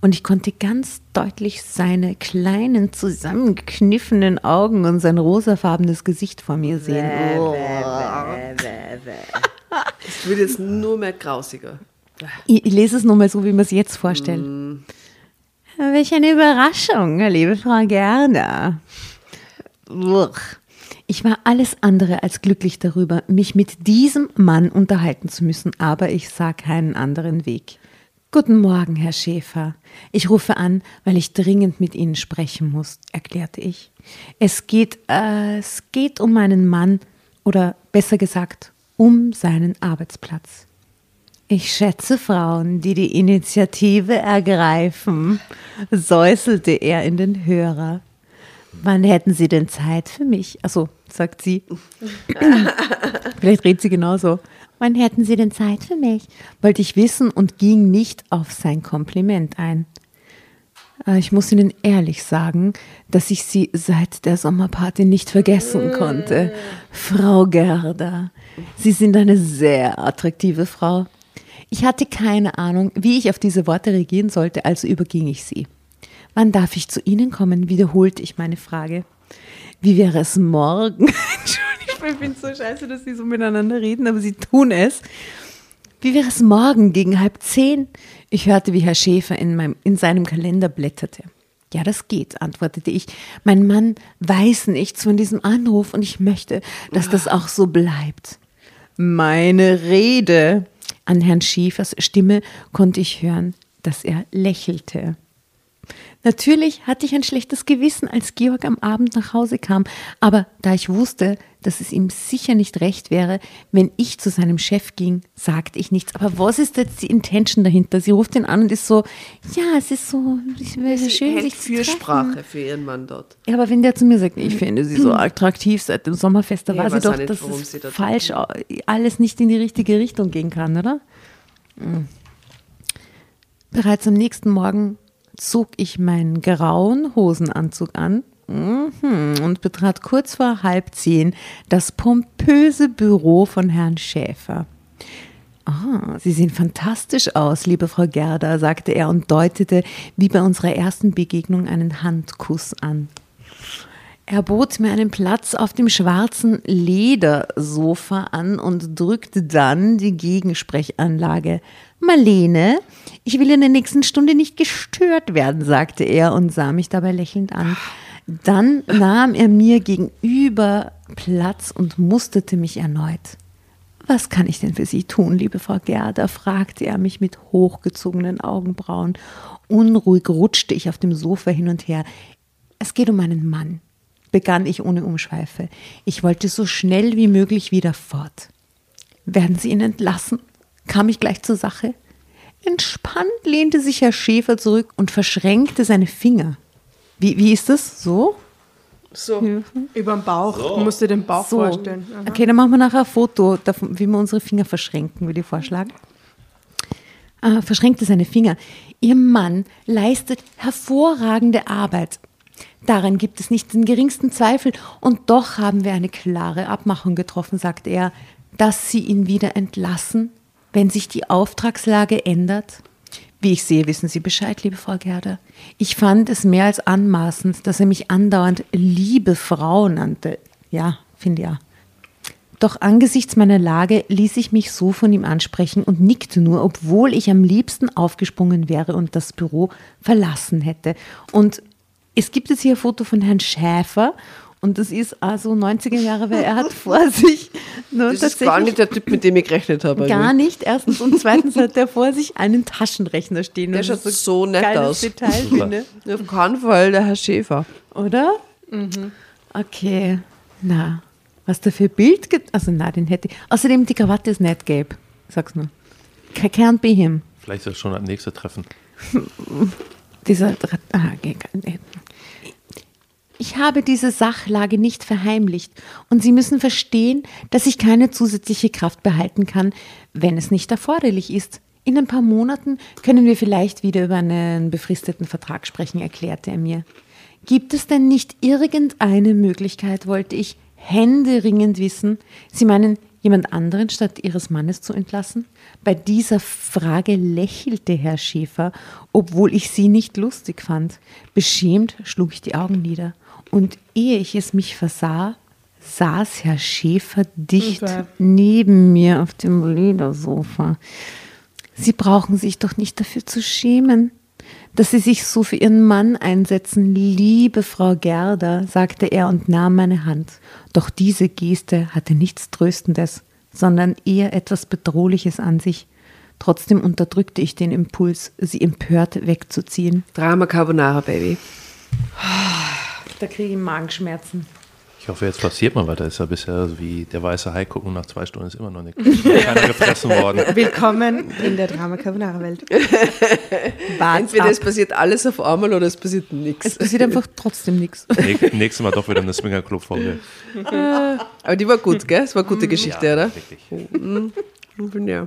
Und ich konnte ganz deutlich seine kleinen, zusammengekniffenen Augen und sein rosafarbenes Gesicht vor mir sehen. Oh. Es [laughs] wird jetzt nur mehr grausiger. Ich, ich lese es nur mal so, wie man es jetzt vorstellt. Welch eine Überraschung, liebe Frau Gerda. Uch. Ich war alles andere als glücklich darüber, mich mit diesem Mann unterhalten zu müssen, aber ich sah keinen anderen Weg. Guten Morgen, Herr Schäfer. Ich rufe an, weil ich dringend mit Ihnen sprechen muss, erklärte ich. Es geht, äh, es geht um meinen Mann oder besser gesagt, um seinen Arbeitsplatz. Ich schätze Frauen, die die Initiative ergreifen, säuselte er in den Hörer. Wann hätten Sie denn Zeit für mich? Also, sagt sie. [clears throat] Vielleicht redet sie genauso. Wann hätten Sie denn Zeit für mich? Wollte ich wissen und ging nicht auf sein Kompliment ein. Äh, Ich muss Ihnen ehrlich sagen, dass ich Sie seit der Sommerparty nicht vergessen konnte. Frau Gerda, Sie sind eine sehr attraktive Frau. Ich hatte keine Ahnung, wie ich auf diese Worte reagieren sollte, also überging ich sie. Wann darf ich zu Ihnen kommen? wiederholte ich meine Frage. Wie wäre es morgen? [laughs] Entschuldigung, ich finde es so scheiße, dass sie so miteinander reden, aber sie tun es. Wie wäre es morgen gegen halb zehn? Ich hörte, wie Herr Schäfer in, meinem, in seinem Kalender blätterte. Ja, das geht, antwortete ich. Mein Mann weiß nichts von diesem Anruf und ich möchte, dass das auch so bleibt. Meine Rede. An Herrn Schäfers Stimme konnte ich hören, dass er lächelte. Natürlich hatte ich ein schlechtes Gewissen, als Georg am Abend nach Hause kam, aber da ich wusste, dass es ihm sicher nicht recht wäre, wenn ich zu seinem Chef ging, sagte ich nichts. Aber was ist jetzt die Intention dahinter? Sie ruft ihn an und ist so, ja, es ist so, es wäre Sie schön, hält sich zu Fürsprache treffen. für ihren Mann dort. Ja, aber wenn der zu mir sagt, ich finde sie so attraktiv seit dem Sommerfest, da Ja, ich weiß auch doch, nicht, dass es sie dort falsch, alles nicht in die richtige Richtung gehen kann, oder? Mhm. Bereits am nächsten Morgen zog ich meinen grauen Hosenanzug an mhm, und betrat kurz vor halb zehn das pompöse Büro von Herrn Schäfer. Ah, Sie sehen fantastisch aus, liebe Frau Gerda, sagte er und deutete wie bei unserer ersten Begegnung einen Handkuss an. Er bot mir einen Platz auf dem schwarzen Ledersofa an und drückte dann die Gegensprechanlage. Marlene, ich will in der nächsten Stunde nicht gestört werden, sagte er und sah mich dabei lächelnd an. Dann nahm er mir gegenüber Platz und musterte mich erneut. Was kann ich denn für Sie tun, liebe Frau Gerda? fragte er mich mit hochgezogenen Augenbrauen. Unruhig rutschte ich auf dem Sofa hin und her. Es geht um meinen Mann, begann ich ohne Umschweife. Ich wollte so schnell wie möglich wieder fort. Werden Sie ihn entlassen? Kam ich gleich zur Sache. Entspannt lehnte sich Herr Schäfer zurück und verschränkte seine Finger. Wie, wie ist das? So? So, über den Bauch. Du musst dir den Bauch So. vorstellen. Aha. Okay, dann machen wir nachher ein Foto, davon, wie wir unsere Finger verschränken, würde ich vorschlagen. Ah, verschränkte seine Finger. Ihr Mann leistet hervorragende Arbeit. Daran gibt es nicht den geringsten Zweifel. Und doch haben wir eine klare Abmachung getroffen, sagte er, dass Sie ihn wieder entlassen, wenn sich die Auftragslage ändert. Wie ich sehe, wissen Sie Bescheid, liebe Frau Gerda. Ich fand es mehr als anmaßend, dass er mich andauernd liebe Frau nannte. Ja, finde ja. Doch angesichts meiner Lage ließ ich mich so von ihm ansprechen und nickte nur, obwohl ich am liebsten aufgesprungen wäre und das Büro verlassen hätte. Und es gibt jetzt hier ein Foto von Herrn Schäfer und das ist also 90er Jahre, weil er hat vor [laughs] sich nur Das ist gar nicht der Typ, mit dem ich gerechnet habe. Gar nicht, erstens. Und zweitens hat er vor sich einen Taschenrechner stehen. Der schaut das ist so nett aus. Detail, [laughs] finde. Auf keinen Fall der Herr Schäfer. Oder? Okay. Na, was da für ein Bild gibt. Also, na, den hätte ich. Außerdem, die Krawatte ist nicht gelb. Sag's nur. Can't be him. Vielleicht ist das schon das nächste Treffen. [laughs] Dieser. Ah, okay. Ich habe diese Sachlage nicht verheimlicht und Sie müssen verstehen, dass ich keine zusätzliche Kraft behalten kann, wenn es nicht erforderlich ist. In ein paar Monaten können wir vielleicht wieder über einen befristeten Vertrag sprechen, erklärte er mir. Gibt es denn nicht irgendeine Möglichkeit, wollte ich händeringend wissen? Sie meinen, jemand anderen statt Ihres Mannes zu entlassen? Bei dieser Frage lächelte Herr Schäfer, obwohl ich sie nicht lustig fand. Beschämt schlug ich die Augen nieder. Und ehe ich es mich versah, saß Herr Schäfer dicht Okay. neben mir auf dem Ledersofa. Sie brauchen sich doch nicht dafür zu schämen, dass Sie sich so für Ihren Mann einsetzen, liebe Frau Gerda, sagte er und nahm meine Hand. Doch diese Geste hatte nichts Tröstendes, sondern eher etwas Bedrohliches an sich. Trotzdem unterdrückte ich den Impuls, sie empört wegzuziehen. Drama Carbonara, Baby. [sighs] Da kriege ich Magenschmerzen. Ich hoffe, jetzt passiert mal was. Da ist ja bisher so wie der weiße Hai gucken, nach zwei Stunden ist immer noch nichts. [laughs] Keiner gefressen worden. Willkommen in der Drama Carbonara Welt. [laughs] Entweder ab. es passiert alles auf einmal oder es passiert nichts. Es passiert einfach trotzdem nichts. [laughs] Näch- Nächstes Mal doch wieder eine Swingerclub-Folge. Aber die war gut, gell? Es war eine gute Geschichte, oder? wirklich. Ja.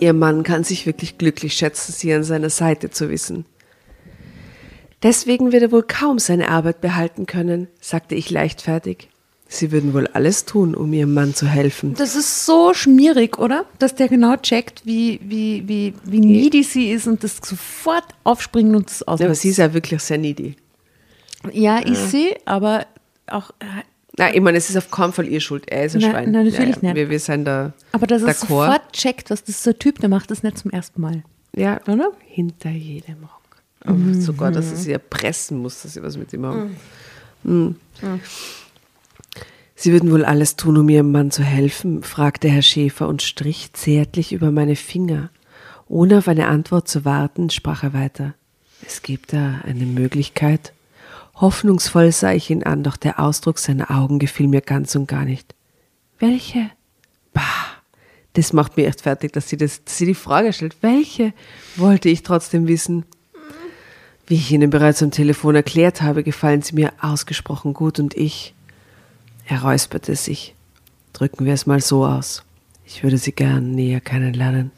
Ihr Mann kann sich wirklich glücklich schätzen, sie an seiner Seite zu wissen. Deswegen wird er wohl kaum seine Arbeit behalten können, sagte ich leichtfertig. Sie würden wohl alles tun, um ihrem Mann zu helfen. Das ist so schmierig, oder? Dass der genau checkt, wie, wie, wie, wie needy sie ist und das sofort aufspringen und das Ja, aber ausnutzt. sie ist ja wirklich sehr needy. Ja, ich sehe, aber auch, äh, Nein, ich meine, es ist auf keinen Fall ihr Schuld. Er ist ein Nein, Schwein. nein, natürlich nicht. Wir, wir sind da. aber dass er sofort checkt, was das ist so ein Typ, der macht das nicht zum ersten Mal. Ja, Oder? hinter jedem Rock. Und sogar, dass er sie erpressen muss, dass sie was mit ihm haben. Mhm. Sie würden wohl alles tun, um ihrem Mann zu helfen, fragte Herr Schäfer und strich zärtlich über meine Finger. Ohne auf eine Antwort zu warten, sprach er weiter. Es gibt da eine Möglichkeit. Hoffnungsvoll sah ich ihn an, doch der Ausdruck seiner Augen gefiel mir ganz und gar nicht. Welche? Bah, das macht mich echt fertig, dass sie, das, dass sie die Frage stellt. Welche? Wollte ich trotzdem wissen. Wie ich Ihnen bereits am Telefon erklärt habe, gefallen Sie mir ausgesprochen gut und ich. Er räusperte sich. Drücken wir es mal so aus. Ich würde Sie gern näher kennenlernen.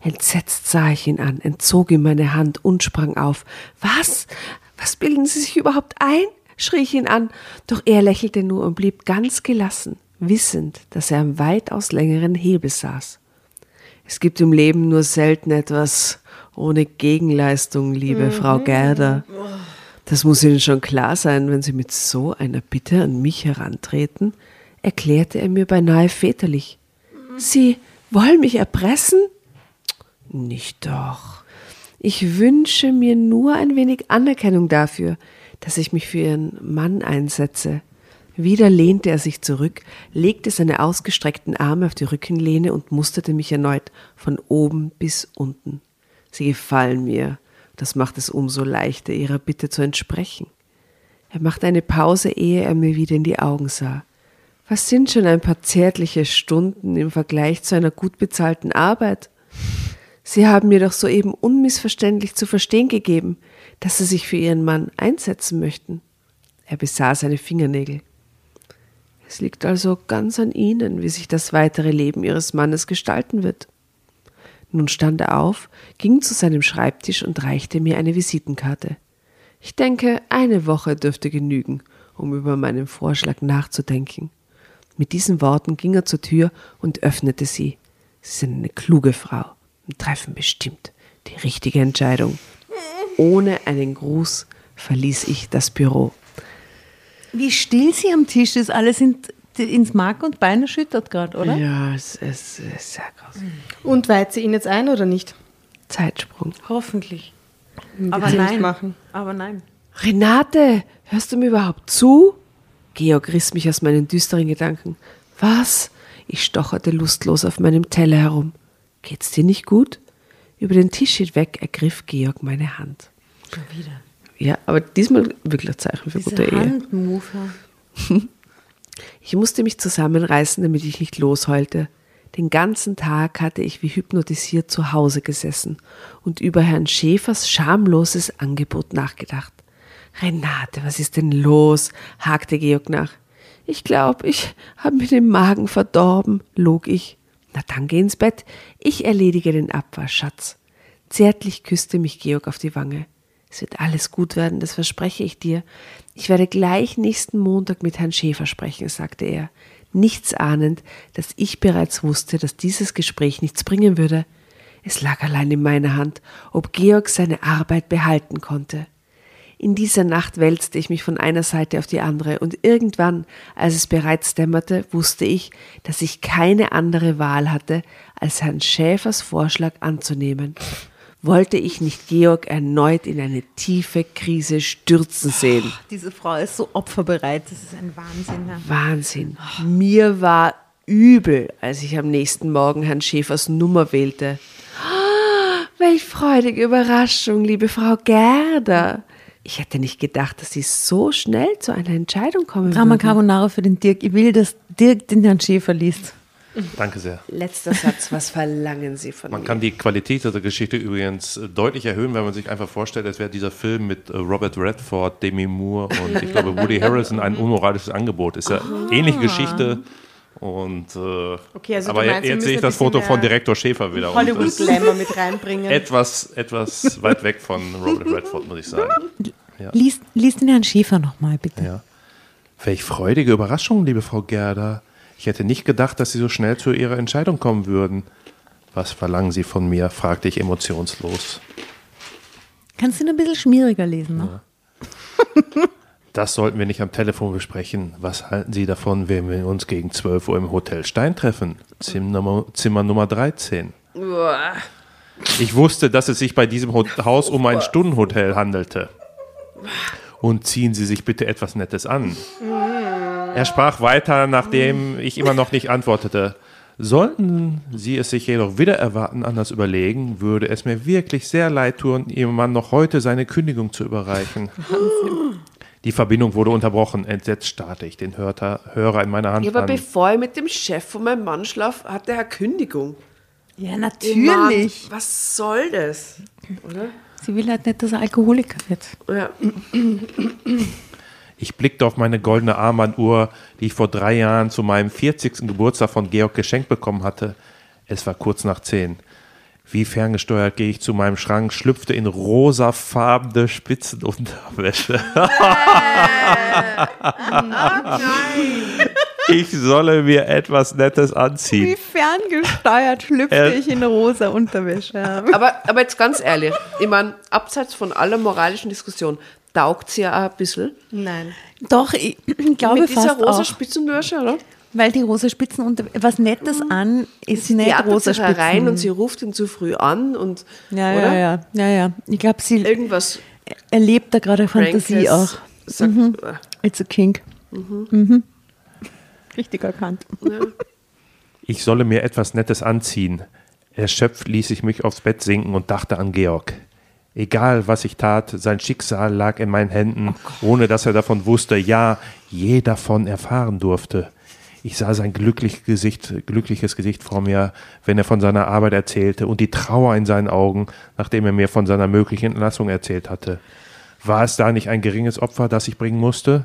Entsetzt sah ich ihn an, entzog ihm meine Hand und sprang auf. Was? Was bilden Sie sich überhaupt ein? schrie ich ihn an, doch er lächelte nur und blieb ganz gelassen, wissend, dass er am weitaus längeren Hebel saß. Es gibt im Leben nur selten etwas ohne Gegenleistung, liebe Frau Gerder. Das muss Ihnen schon klar sein, wenn Sie mit so einer Bitte an mich herantreten, erklärte er mir beinahe väterlich. Sie wollen mich erpressen? Nicht doch. Ich wünsche mir nur ein wenig Anerkennung dafür, dass ich mich für Ihren Mann einsetze. Wieder lehnte er sich zurück, legte seine ausgestreckten Arme auf die Rückenlehne und musterte mich erneut von oben bis unten. Sie gefallen mir, das macht es umso leichter, ihrer Bitte zu entsprechen. Er machte eine Pause, ehe er mir wieder in die Augen sah. Was sind schon ein paar zärtliche Stunden im Vergleich zu einer gut bezahlten Arbeit? Sie haben mir doch soeben unmissverständlich zu verstehen gegeben, dass Sie sich für Ihren Mann einsetzen möchten. Er besah seine Fingernägel. Es liegt also ganz an Ihnen, wie sich das weitere Leben Ihres Mannes gestalten wird. Nun stand er auf, ging zu seinem Schreibtisch und reichte mir eine Visitenkarte. Ich denke, eine Woche dürfte genügen, um über meinen Vorschlag nachzudenken. Mit diesen Worten ging er zur Tür und öffnete sie. Sie sind eine kluge Frau und treffen bestimmt die richtige Entscheidung. Ohne einen Gruß verließ ich das Büro. Wie still sie am Tisch ist, alle sind ins Mark und Bein erschüttert gerade, oder? Ja, es, es, es ist sehr groß. Und weiht sie ihn jetzt ein oder nicht? Zeitsprung. Hoffentlich. Aber nein. Nicht machen. Aber nein. Renate, hörst du mir überhaupt zu? Georg riss mich aus meinen düsteren Gedanken. Was? Ich stocherte lustlos auf meinem Teller herum. Geht's dir nicht gut? Über den Tisch hinweg ergriff Georg meine Hand. Schon wieder. Ja, aber diesmal wirklich ein Zeichen für gute Dieser Ehe. [laughs] Ich musste mich zusammenreißen, damit ich nicht losheulte. Den ganzen Tag hatte ich wie hypnotisiert zu Hause gesessen und über Herrn Schäfers schamloses Angebot nachgedacht. Renate, was ist denn los? hakte Georg nach. Ich glaube, ich habe mir den Magen verdorben, log ich. Na dann geh ins Bett. Ich erledige den Abwasch, Schatz. Zärtlich küsste mich Georg auf die Wange. Es wird alles gut werden, das verspreche ich dir. Ich werde gleich nächsten Montag mit Herrn Schäfer sprechen, sagte er, nichts ahnend, dass ich bereits wusste, dass dieses Gespräch nichts bringen würde. Es lag allein in meiner Hand, ob Georg seine Arbeit behalten konnte. In dieser Nacht wälzte ich mich von einer Seite auf die andere, und irgendwann, als es bereits dämmerte, wusste ich, dass ich keine andere Wahl hatte, als Herrn Schäfers Vorschlag anzunehmen. Wollte ich nicht Georg erneut in eine tiefe Krise stürzen sehen. Diese Frau ist so opferbereit. Das ist ein Wahnsinn. Ja. Wahnsinn. Mir war übel, als ich am nächsten Morgen Herrn Schäfers Nummer wählte. Ah, Welch freudige Überraschung, liebe Frau Gerda. Ich hätte nicht gedacht, dass Sie so schnell zu einer Entscheidung kommen Drama würden. Carbonara für den Dirk. Ich will, dass Dirk den Herrn Schäfer liest. Danke sehr. Letzter Satz, was verlangen Sie von Man mir? kann die Qualität dieser Geschichte übrigens äh, deutlich erhöhen, wenn man sich einfach vorstellt, es wäre dieser Film mit äh, Robert Redford, Demi Moore und ich glaube Woody Harrelson ein unmoralisches Angebot. Ist ja ähnliche Geschichte. Und, äh, Okay, also du aber meinst, jetzt sehe ich das Foto von Direktor Schäfer wieder. und Hollywood Glamour mit reinbringen. etwas, etwas weit weg von Robert Redford, muss ich sagen. Lies, lies den Herrn Schäfer nochmal, bitte. Ja. Welch freudige Überraschung, liebe Frau Gerda. Ich hätte nicht gedacht, dass Sie so schnell zu Ihrer Entscheidung kommen würden. Was verlangen Sie von mir? fragte ich emotionslos. Kannst du ihn ein bisschen schmieriger lesen noch? [laughs] Das sollten wir nicht am Telefon besprechen. Was halten Sie davon, wenn wir uns gegen 12 Uhr im Hotel Stein treffen? Zimmer, Zimmer Nummer 13. Ich wusste, dass es sich bei diesem Haus um ein Stundenhotel handelte. Und ziehen Sie sich bitte etwas Nettes an. Er sprach weiter, nachdem ich immer noch nicht antwortete. Sollten Sie es sich jedoch wieder erwarten, anders überlegen, würde es mir wirklich sehr leid tun, Ihrem Mann noch heute seine Kündigung zu überreichen. Die Verbindung wurde unterbrochen. Entsetzt starrte ich den Hörter, Hörer in meiner Hand Ja, aber an. bevor ich mit dem Chef von meinem Mann schlaf, hatte er Kündigung. Ja, Mann, was soll das? Oder? Sie will halt nicht, dass er Alkoholiker wird. Ja. Ich blickte auf meine goldene Armbanduhr, die ich vor drei Jahren zu meinem 40. Geburtstag von Georg geschenkt bekommen hatte. Es war kurz nach zehn. Wie ferngesteuert gehe ich zu meinem Schrank, schlüpfte in rosafarbene Spitzenunterwäsche. [laughs] Ich solle mir etwas Nettes Wie anziehen. ferngesteuert schlüpfte Äh. ich in rosa Unterwäsche. Aber, aber jetzt ganz ehrlich, ich meine, abseits von aller moralischen Diskussion, taugt sie ja auch ein bisschen. Nein. Doch, ich [clears throat] glaube Mit dieser fast rosa auch. Spitzenwäsche, oder? Weil die rosa Spitzen unter was Nettes an ist Sie nicht rosa Spitzen. und sie ruft ihn zu früh an und ja, oder? ja, ja, ja, ja. Ich glaube, sie irgendwas erlebt da gerade Fantasie auch. Sagt, äh, It's a kink. Mhm. Richtig erkannt. Ich solle mir etwas Nettes anziehen. Erschöpft ließ ich mich aufs Bett sinken und dachte an Georg. Egal, was ich tat, sein Schicksal lag in meinen Händen, ohne dass er davon wusste, ja, je davon erfahren durfte. Ich sah sein glücklich Gesicht, glückliches Gesicht vor mir, wenn er von seiner Arbeit erzählte und die Trauer in seinen Augen, nachdem er mir von seiner möglichen Entlassung erzählt hatte. War es da nicht ein geringes Opfer, das ich bringen musste?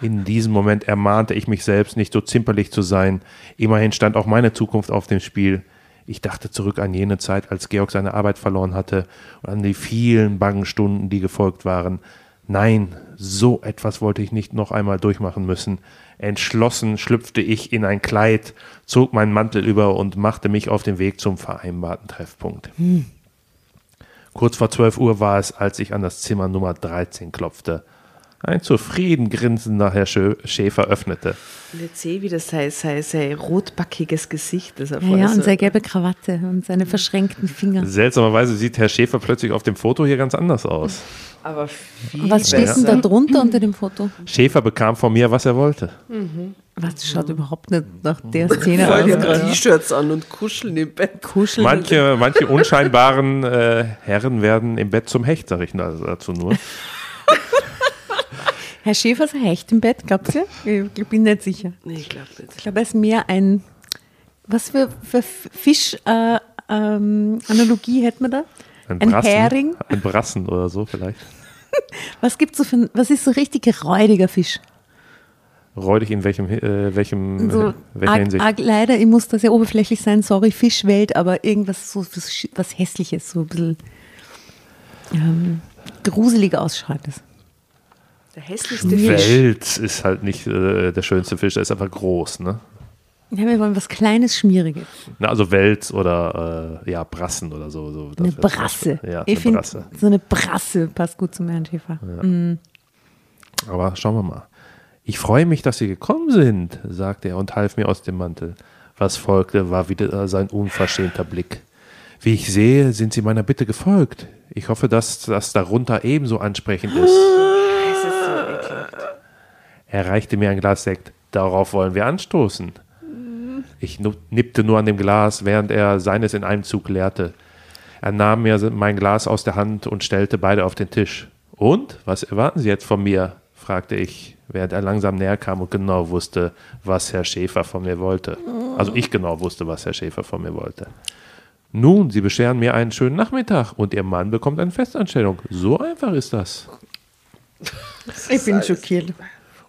In diesem Moment ermahnte ich mich selbst, nicht so zimperlich zu sein. Immerhin stand auch meine Zukunft auf dem Spiel. Ich dachte zurück an jene Zeit, als Georg seine Arbeit verloren hatte und an die vielen bangen Stunden, die gefolgt waren. Nein, so etwas wollte ich nicht noch einmal durchmachen müssen. Entschlossen schlüpfte ich in ein Kleid, zog meinen Mantel über und machte mich auf den Weg zum vereinbarten Treffpunkt. Kurz vor 12 Uhr war es, als ich an das Zimmer Nummer 13 klopfte. Ein zufrieden grinsender Herr Schäfer öffnete. Und jetzt sehe ich wieder sein, sein, sein rotbackiges Gesicht. Das er Ja, vorher ja, und seine gelbe Krawatte und seine verschränkten Finger. Seltsamerweise sieht Herr Schäfer plötzlich auf dem Foto hier ganz anders aus. aber viel Was steht denn da drunter unter dem Foto? Schäfer bekam von mir, was er wollte. Was das schaut überhaupt nicht nach der Szene Voll die aus. T-Shirts an und kuscheln im Bett. Kuscheln. Manche, manche unscheinbaren äh, Herren werden im Bett zum Hecht, sag ich dazu nur. Herr Schäfer ist ein Hecht im Bett, glaubt ihr? Ich bin nicht sicher. Nee, ich glaube nicht. Ich glaube, er ist mehr ein. Was für, für Fisch-Analogie äh, ähm, Analogie hätten wir da? Ein, Brassen, Hering? Ein Brassen oder so vielleicht. [laughs] Was gibt's so für ein, was ist so richtig räudiger Fisch? Räudig in welchem, äh, welchem, So äh, welcher arg, Hinsicht? arg, leider, ich muss da sehr oberflächlich sein, sorry, Fischwelt, aber irgendwas so was, was Hässliches, so ein bisschen ähm, gruselig ausschauendes. Der hässlichste Fisch. Wels ist halt nicht äh, der schönste Fisch, der ist einfach groß, ne? Ja, wir wollen was Kleines, Schmieriges. Na, also Wels oder äh, ja, Brassen oder so. so Eine Brasse. Ja, ich eine Brasse. so eine Brasse passt gut zum Herrn Schäfer. Aber schauen wir mal. Ich freue mich, dass Sie gekommen sind, sagte er und half mir aus dem Mantel. Was folgte, war wieder sein unverschämter Blick. Wie ich sehe, sind Sie meiner Bitte gefolgt. Ich hoffe, dass das darunter ebenso ansprechend ist. [gasps] Er reichte mir ein Glas Sekt. Darauf wollen wir anstoßen. Ich nippte nur an dem Glas, während er seines in einem Zug leerte. Er nahm mir mein Glas aus der Hand und stellte beide auf den Tisch. Und, was erwarten Sie jetzt von mir? fragte ich, während er langsam näher kam und genau wusste, was Herr Schäfer von mir wollte. Also ich genau wusste, was Herr Schäfer von mir wollte. Nun, Sie bescheren mir einen schönen Nachmittag und Ihr Mann bekommt eine Festanstellung. So einfach ist das. Ich bin schockiert.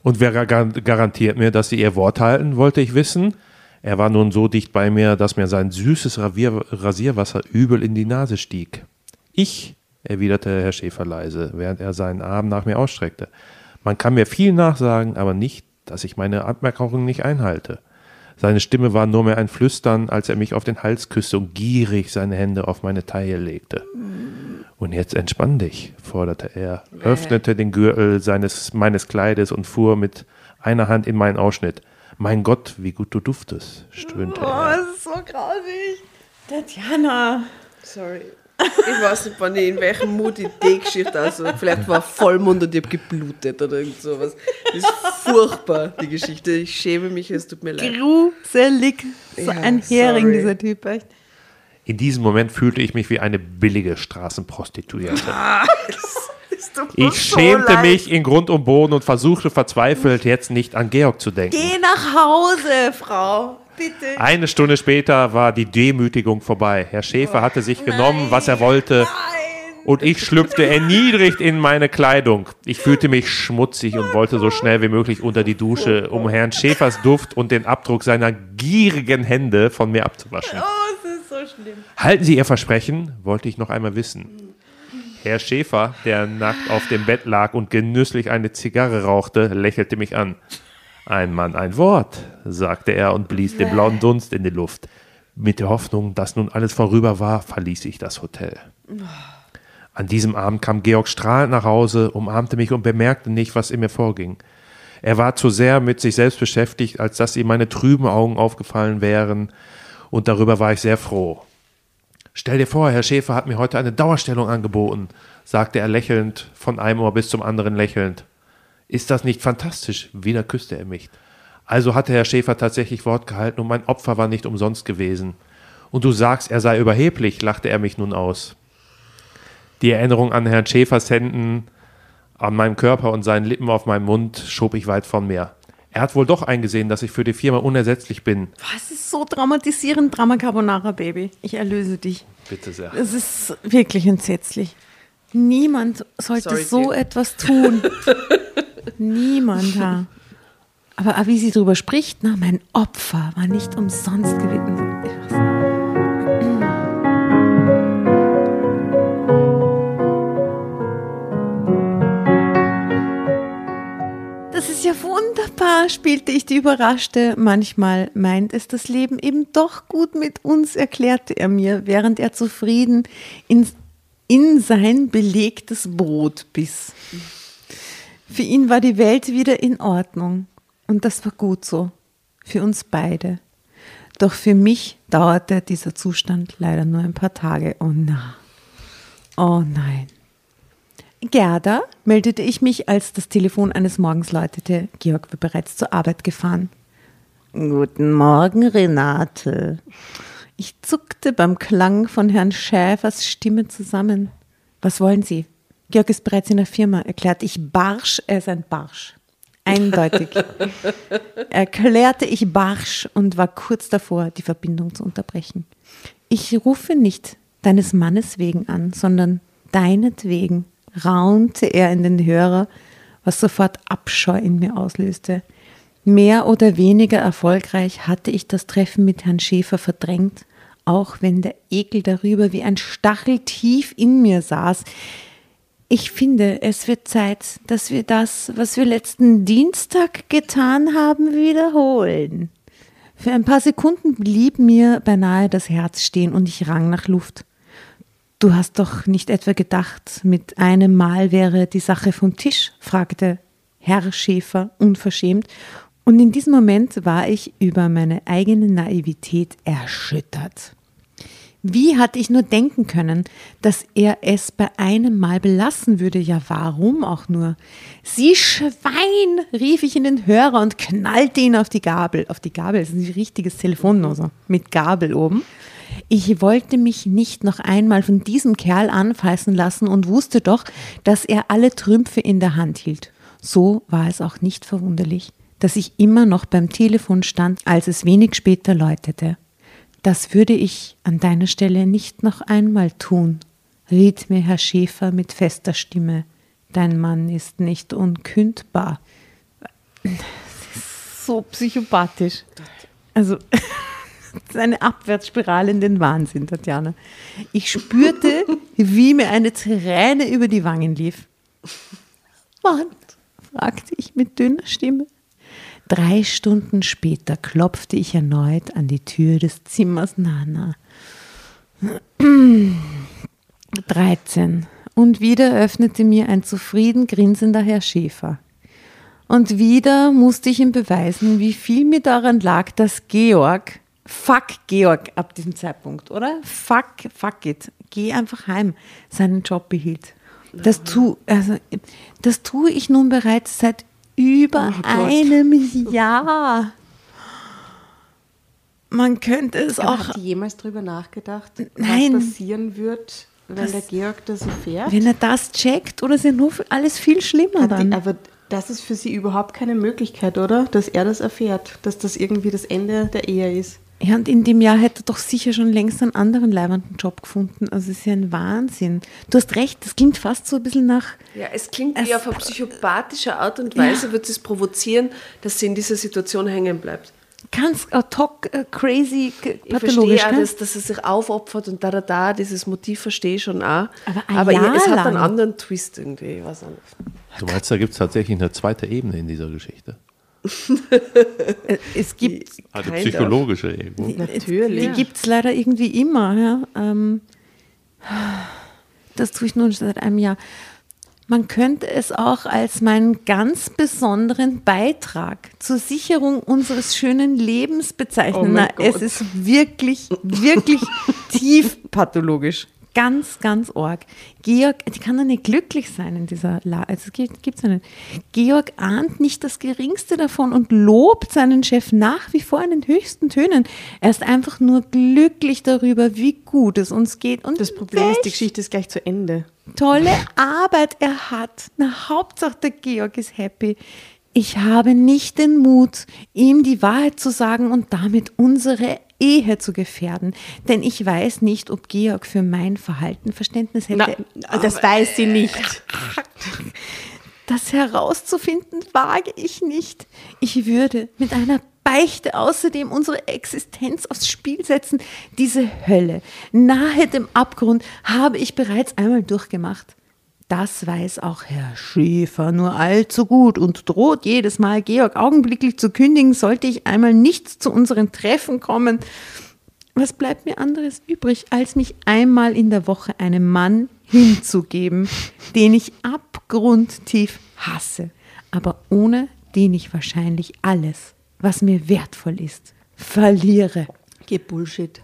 Und wer gar- garantiert mir, dass Sie Ihr Wort halten, wollte ich wissen. Er war nun so dicht bei mir, dass mir sein süßes Ravier Rasierwasser übel in die Nase stieg. Ich, erwiderte Herr Schäfer leise, während er seinen Arm nach mir ausstreckte. Man kann mir viel nachsagen, aber nicht, dass ich meine Abmerkungen nicht einhalte. Seine Stimme war nur mehr ein Flüstern, als er mich auf den Hals küsste und gierig seine Hände auf meine Taille legte. Und jetzt entspann dich, forderte er, öffnete den Gürtel seines, meines Kleides und fuhr mit einer Hand in meinen Ausschnitt. Mein Gott, wie gut du duftest, stöhnte er. das ist so grausig. Tatjana. Sorry. Ich weiß nicht, wann ich in welchem Mut ich die Geschichte also Vielleicht war Vollmond und ich habe geblutet oder irgend sowas. Das ist furchtbar, die Geschichte. Ich schäme mich, es tut mir leid. Gruselig. So Ja, ein Hering, sorry. dieser Typ, echt. In diesem Moment fühlte ich mich wie eine billige Straßenprostituierte. Mir Ich so schämte leid. mich in Grund und Boden und versuchte verzweifelt, jetzt nicht an Georg zu denken. Geh nach Hause, Frau. Bitte. Eine Stunde später war die Demütigung vorbei. Herr Schäfer hatte sich genommen, was er wollte. Und ich schlüpfte erniedrigt in meine Kleidung. Ich fühlte mich schmutzig und wollte so schnell wie möglich unter die Dusche, um Herrn Schäfers Duft und den Abdruck seiner gierigen Hände von mir abzuwaschen. Oh, es ist so schlimm. Halten Sie Ihr Versprechen? wollte ich noch einmal wissen. Herr Schäfer, der nackt auf dem Bett lag und genüsslich eine Zigarre rauchte, lächelte mich an. Ein Mann, ein Wort, sagte er und blies den blauen Dunst in die Luft. Mit der Hoffnung, dass nun alles vorüber war, verließ ich das Hotel. An diesem Abend kam Georg strahlend nach Hause, umarmte mich und bemerkte nicht, was in mir vorging. Er war zu sehr mit sich selbst beschäftigt, als dass ihm meine trüben Augen aufgefallen wären, und darüber war ich sehr froh. Stell dir vor, Herr Schäfer hat mir heute eine Dauerstellung angeboten, sagte er lächelnd, von einem Ohr bis zum anderen lächelnd. Ist das nicht fantastisch? Wieder küsste er mich. Also hatte Herr Schäfer tatsächlich Wort gehalten und mein Opfer war nicht umsonst gewesen. Und du sagst, er sei überheblich, lachte er mich nun aus. Die Erinnerung an Herrn Schäfers Händen an meinem Körper und seinen Lippen auf meinem Mund schob ich weit von mir. Er hat wohl doch eingesehen, dass ich für die Firma unersetzlich bin. Was ist so dramatisierend, Drama Carbonara, Baby? Ich erlöse dich. Bitte sehr. Es ist wirklich entsetzlich. Niemand sollte Sorry, so etwas tun. [laughs] Niemand, ja. Aber wie sie darüber spricht, na, mein Opfer war nicht umsonst gewesen. Das ist ja wunderbar, spielte ich die Überraschte. Manchmal meint es das Leben eben doch gut mit uns, erklärte er mir, während er zufrieden in, in sein belegtes Brot biss. Für ihn war die Welt wieder in Ordnung. Und das war gut so. Für uns beide. Doch für mich dauerte dieser Zustand leider nur ein paar Tage. Oh na. Oh nein. Gerda, meldete ich mich, als das Telefon eines Morgens läutete. Georg war bereits zur Arbeit gefahren. Guten Morgen, Renate. Ich zuckte beim Klang von Herrn Schäfers Stimme zusammen. Was wollen Sie? Georg ist bereits in der Firma, erklärte ich barsch, er ist ein Barsch. Eindeutig. [laughs] erklärte ich barsch und war kurz davor, die Verbindung zu unterbrechen. Ich rufe nicht deines Mannes wegen an, sondern deinetwegen, raunte er in den Hörer, was sofort Abscheu in mir auslöste. Mehr oder weniger erfolgreich hatte ich das Treffen mit Herrn Schäfer verdrängt, auch wenn der Ekel darüber wie ein Stachel tief in mir saß. Ich finde, es wird Zeit, dass wir das, was wir letzten Dienstag getan haben, wiederholen. Für ein paar Sekunden blieb mir beinahe das Herz stehen und ich rang nach Luft. Du hast doch nicht etwa gedacht, mit einem Mal wäre die Sache vom Tisch? fragte Herr Schäfer unverschämt. Und in diesem Moment war ich über meine eigene Naivität erschüttert. Wie hatte ich nur denken können, dass er es bei einem Mal belassen würde? Ja, warum auch nur? Sie Schwein, rief ich in den Hörer und knallte ihn auf die Gabel. Auf die Gabel, ist ein richtiges Telefon, also mit Gabel oben. Ich wollte mich nicht noch einmal von diesem Kerl anfassen lassen und wusste doch, dass er alle Trümpfe in der Hand hielt. So war es auch nicht verwunderlich, dass ich immer noch beim Telefon stand, als es wenig später läutete. Das würde ich an deiner Stelle nicht noch einmal tun, riet mir Herr Schäfer mit fester Stimme. Dein Mann ist nicht unkündbar. Das ist so psychopathisch. Also, [laughs] das ist eine Abwärtsspirale in den Wahnsinn, Tatjana. Ich spürte, wie mir eine Träne über die Wangen lief. Was? fragte ich mit dünner Stimme. Drei Stunden später klopfte ich erneut an die Tür des Zimmers Nana. [clears throat] 13. Und wieder öffnete mir ein zufrieden grinsender Herr Schäfer. Und wieder musste ich ihm beweisen, wie viel mir daran lag, dass Georg, fuck Georg ab diesem Zeitpunkt, oder? Fuck, fuck it. Geh einfach heim, seinen Job behielt. Das, tu, also, das tue ich nun bereits seit über einem Jahr. Man könnte es Aber auch, hat die jemals drüber nachgedacht, Nein. was passieren wird, wenn der Georg das erfährt? wenn er das checkt, oder ist ja nur alles viel schlimmer Hat die, dann. aber das ist für sie überhaupt keine Möglichkeit, oder? Dass er das erfährt, dass das irgendwie das Ende der Ehe ist. Ja, und in dem Jahr hätte er doch sicher schon längst einen anderen leibenden Job gefunden. Also es ist ja ein Wahnsinn. Du hast recht, das klingt fast so ein bisschen nach, Ja, es klingt wie auf eine psychopathische Art und Weise wird es provozieren, dass sie in dieser Situation hängen bleibt. ganz ad hoc, äh, crazy, k- Ich pathologisch. verstehe auch, dass, dass er sich aufopfert und da, da, da, dieses Motiv verstehe ich schon auch. Aber ein Aber Jahr es hat lang. einen anderen Twist irgendwie. Ich weiß auch nicht. Du meinst, da gibt es tatsächlich eine zweite Ebene in dieser Geschichte? Äh, es gibt Also psychologische irgendwo. Natürlich. Die gibt es leider irgendwie immer. Ja. Ähm, das tue ich nun seit einem Jahr. Man könnte es auch als meinen ganz besonderen Beitrag zur Sicherung unseres schönen Lebens bezeichnen. Oh Na, es ist wirklich, wirklich [laughs] tief pathologisch. Ganz, ganz arg. Georg, die kann doch nicht glücklich sein in dieser Lage. Also, das gibt es ja nicht. Georg ahnt nicht das Geringste davon und lobt seinen Chef nach wie vor in den höchsten Tönen. Er ist einfach nur glücklich darüber, wie gut es uns geht. Und Das Problem ist, die Geschichte ist gleich zu Ende. tolle Arbeit er hat. Na, Hauptsache der Georg ist happy. Ich habe nicht den Mut, ihm die Wahrheit zu sagen und damit unsere Ehe zu gefährden. Denn ich weiß nicht, ob Georg für mein Verhalten Verständnis hätte. Na, das weiß sie nicht. Das herauszufinden wage ich nicht. Ich würde mit einer Beichte außerdem unsere Existenz aufs Spiel setzen. Diese Hölle nahe dem Abgrund habe ich bereits einmal durchgemacht. Das weiß auch Herr Schäfer nur allzu gut und droht jedes Mal, Georg augenblicklich zu kündigen, sollte ich einmal nicht zu unseren Treffen kommen. Was bleibt mir anderes übrig, als mich einmal in der Woche einem Mann hinzugeben, den ich abgrundtief hasse, aber ohne den ich wahrscheinlich alles, was mir wertvoll ist, verliere. Geh Bullshit.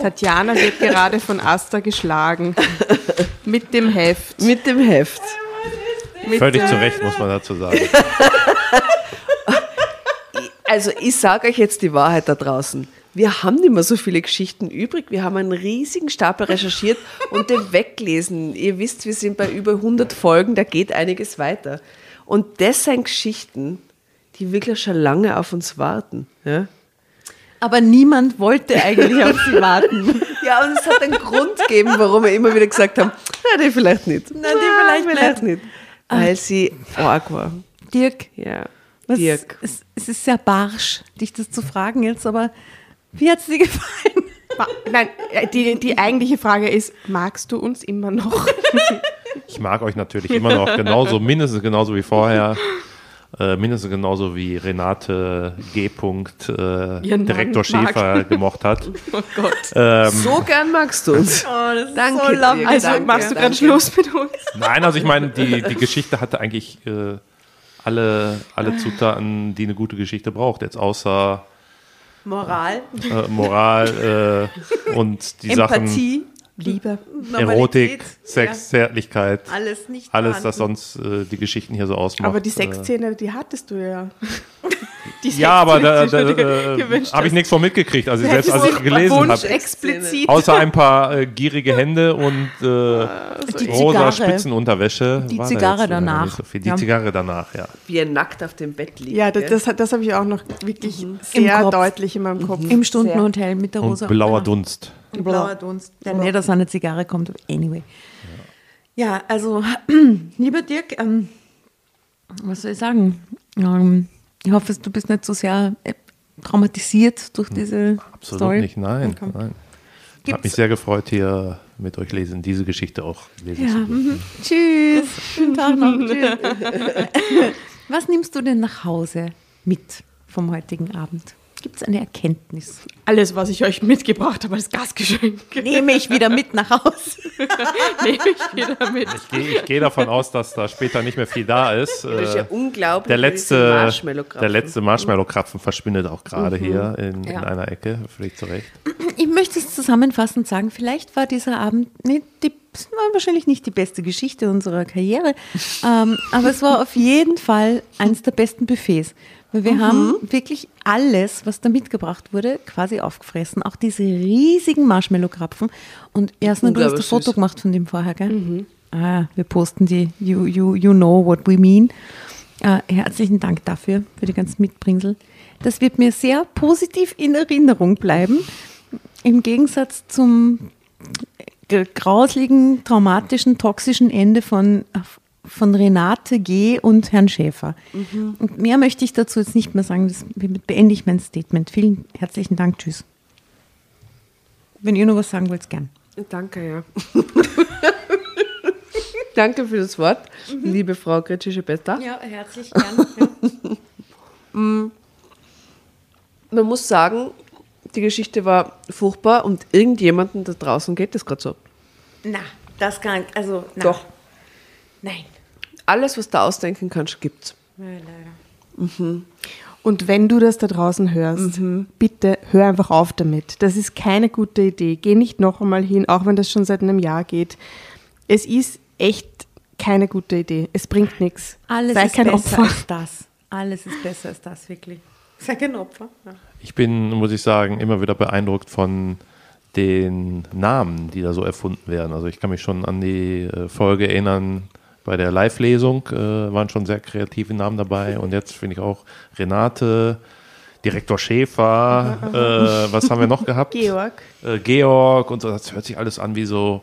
Tatjana wird gerade von Asta geschlagen. [laughs] Mit dem Heft. Mit dem Heft. Mit Völlig zu Recht, muss man dazu sagen. [laughs] Also ich sage euch jetzt die Wahrheit da draußen. Wir haben nicht mehr so viele Geschichten übrig. Wir haben einen riesigen Stapel recherchiert und den weglesen. Ihr wisst, wir sind bei über 100 Folgen, da geht einiges weiter. Und das sind Geschichten, die wirklich schon lange auf uns warten. Ja, Aber niemand wollte eigentlich auf sie warten. [laughs] ja und es hat einen Grund gegeben, warum wir immer wieder gesagt haben, na, die vielleicht nicht. Na, die vielleicht vielleicht nicht. Weil sie arg war. Dirk, Ja, was, Dirk. Es, es ist sehr barsch, dich das zu fragen jetzt, aber wie hat es dir gefallen? Nein, äh, die, die eigentliche Frage ist, magst du uns immer noch? [laughs] Ich mag euch natürlich immer noch genauso, mindestens genauso wie vorher. Äh, mindestens genauso wie Renate G. Punkt, äh, Direktor Mann mag. Schäfer [laughs] gemocht hat. Oh Gott. Ähm, So gern magst du uns. Danke so dir. Also Danke, machst du gerade. Schluss mit uns? Nein, also ich meine, die, die [laughs] Geschichte hatte eigentlich äh, alle, alle Zutaten, die eine gute Geschichte braucht. Jetzt außer Moral, äh, Moral äh, und die Sachen Empathie, Liebe. Erotik, Sex, Zärtlichkeit, ja, alles nicht alles, das sonst äh, die Geschichten hier so ausmacht. Aber die äh, Sexszene, die hattest du ja. [laughs] Die Ja, aber da, da die äh, habe ich nichts von mitgekriegt, also selbst als ich gelesen habe. Außer ein [laughs] paar äh, gierige Hände und äh, Die rosa Zigarre. Spitzenunterwäsche. Die war da Zigarre äh, danach. Nicht so viel. Die Ja. Zigarre danach, ja. Wie er nackt auf dem Bett liegt. Ja, das, das, hat- das habe ich auch noch wirklich Im sehr deutlich in meinem Kopf. Im Stundenhotel mit der Und rosa blauer Ja. Dunst. Blauer Dunst. Der nicht aus einer Zigarre kommt. Anyway. Ja, also, [clears throat] lieber Dirk, ähm, was soll ich sagen? Ähm, ich hoffe, du bist nicht so sehr äh, traumatisiert durch diese Absolut Story. nicht, nein. Okay. nein. Hat Gibt's- mich sehr gefreut, hier mit euch lesen, diese Geschichte auch lesen Ja, zu dürfen. mhm. Tschüss. [laughs] Schönen Tag noch. [laughs] Tschüss. [laughs] Was nimmst du denn nach Hause mit vom heutigen Abend? Gibt es eine Erkenntnis? Alles, was ich euch mitgebracht habe als Gastgeschenk, Nehme ich wieder mit nach Hause. [laughs] nehme ich wieder mit. Ich gehe ich gehe davon aus, dass da später nicht mehr viel da ist. Das ist ja unglaublich. der letzte, Marshmallow-Krapfen. letzte Marshmallow-Krapfen verschwindet auch gerade hier in, Ja. in einer Ecke, völlig zu Recht. Ich möchte es zusammenfassend sagen, vielleicht war dieser Abend nicht die, war wahrscheinlich nicht die beste Geschichte unserer Karriere, ähm, aber es war auf jeden Fall eines der besten Buffets. Weil wir haben wirklich alles, was da mitgebracht wurde, quasi aufgefressen. Auch diese riesigen Marshmallow-Krapfen. Und Jasna, du hast ein Foto gemacht von dem vorher, gell? Ah, wir posten die. You, you, you know what we mean. Äh, herzlichen Dank dafür, für die ganzen Mitbringsel. Das wird mir sehr positiv in Erinnerung bleiben. Im Gegensatz zum g- grausligen, traumatischen, toxischen Ende von von Renate G. und Herrn Schäfer. Und mehr möchte ich dazu jetzt nicht mehr sagen. Das beende ich mein Statement. Vielen herzlichen Dank. Tschüss. Wenn ihr noch was sagen wollt, gern. Danke, ja. [laughs] Danke für das Wort, liebe Frau kritische Bester. Ja, herzlich gern. [laughs] Man muss sagen, die Geschichte war furchtbar und irgendjemanden da draußen geht das gerade so. Na, das kann, also, na. Doch. Nein. Alles, was du ausdenken kannst, gibt's. Und wenn du das da draußen hörst, bitte hör einfach auf damit. Das ist keine gute Idee. Geh nicht noch einmal hin, auch wenn das schon seit einem Jahr geht. Es ist echt keine gute Idee. Es bringt nichts. Alles Sei ist kein besser Opfer. als das. Alles ist besser als das, wirklich. Sei kein Opfer. Ja. Ich bin, muss ich sagen, immer wieder beeindruckt von den Namen, die da so erfunden werden. Also ich kann mich schon an die äh, Folge erinnern, bei der Live-Lesung äh, waren schon sehr kreative Namen dabei. Und jetzt finde ich auch Renate, Direktor Schäfer, [laughs] äh, was haben wir noch gehabt? Georg. Äh, Georg und so. Das hört sich alles an wie so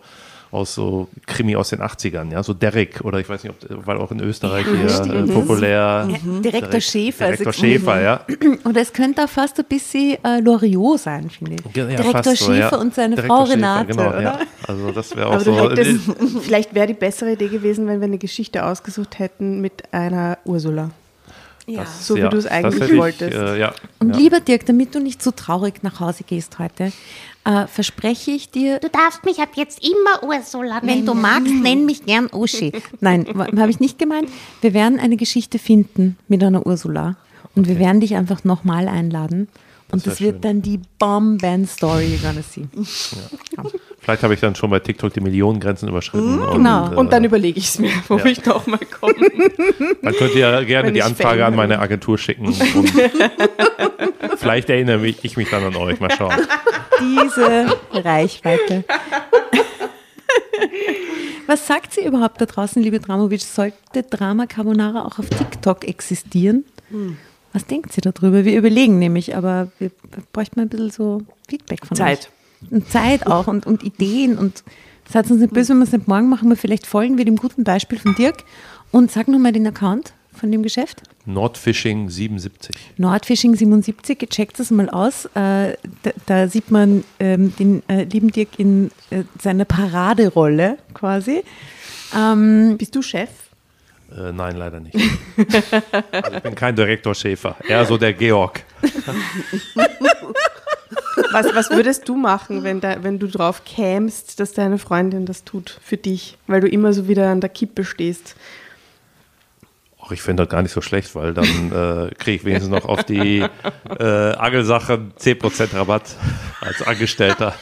aus so Krimi aus den 80ern, ja, so Derek oder ich weiß nicht, ob, weil auch in Österreich hier äh, populär. Direktor Direkt- Schäfer. Direktor Schäfer, ja. [clears throat] Und es könnte auch fast ein bisschen äh, Loriot sein, finde ich. Ja, Direktor fast so, Schäfer ja. und seine Direktor Frau Schäfer, Renate, genau, oder? Ja. Also das wäre auch Aber du so. hättest, [laughs] vielleicht wäre die bessere Idee gewesen, wenn wir eine Geschichte ausgesucht hätten mit einer Ursula. Ja. das- so wie du es eigentlich ich, wolltest. Äh, ja, Und ja. lieber Dirk, damit du nicht so traurig nach Hause gehst heute, äh, verspreche ich dir, Du darfst mich ab jetzt immer Ursula nennen. wenn du magst, nenn mich gern Uschi. Nein, habe ich nicht gemeint. Wir werden eine Geschichte finden mit einer Ursula. Und wir werden dich einfach nochmal einladen. Und wär das wird schön. dann die Bomben-Story, you're gonna see. Vielleicht habe ich dann schon bei TikTok die Millionengrenzen überschritten. und, genau. äh, Und dann überlege ich es mir, wo ja. ich noch mal komme. Dann könnt ihr gerne Wenn die Anfrage an meine Agentur schicken. Und [laughs] vielleicht erinnere mich, ich mich dann an euch. Mal schauen. [laughs] Diese Reichweite. [laughs] Was sagt sie überhaupt da draußen, liebe Dramovic? Sollte Drama Carbonara auch auf TikTok existieren? Was denkt sie darüber? Wir überlegen nämlich, aber wir bräuchten mal ein bisschen so Feedback von Zeit. euch. Und Zeit auch und, und Ideen. Und seid uns nicht böse, wenn wir es nicht morgen machen, aber vielleicht folgen wir dem guten Beispiel von Dirk. Und sag nochmal den Account von dem Geschäft. Nordfishing 77. Nordfishing 77, checkt das mal aus. Äh, da, da sieht man ähm, den äh, lieben Dirk in äh, seiner Paraderolle quasi. Ähm, Bist du Chef? Äh, nein, leider nicht. Also ich bin kein Direktor Schäfer. Eher so der Georg. Was, was würdest du machen, wenn, da, wenn du drauf kämst, dass deine Freundin das tut für dich, weil du immer so wieder an der Kippe stehst? Ach, ich finde das gar nicht so schlecht, weil dann [laughs] äh, kriege ich wenigstens noch auf die äh, Angelsachen 10% Rabatt als Angestellter.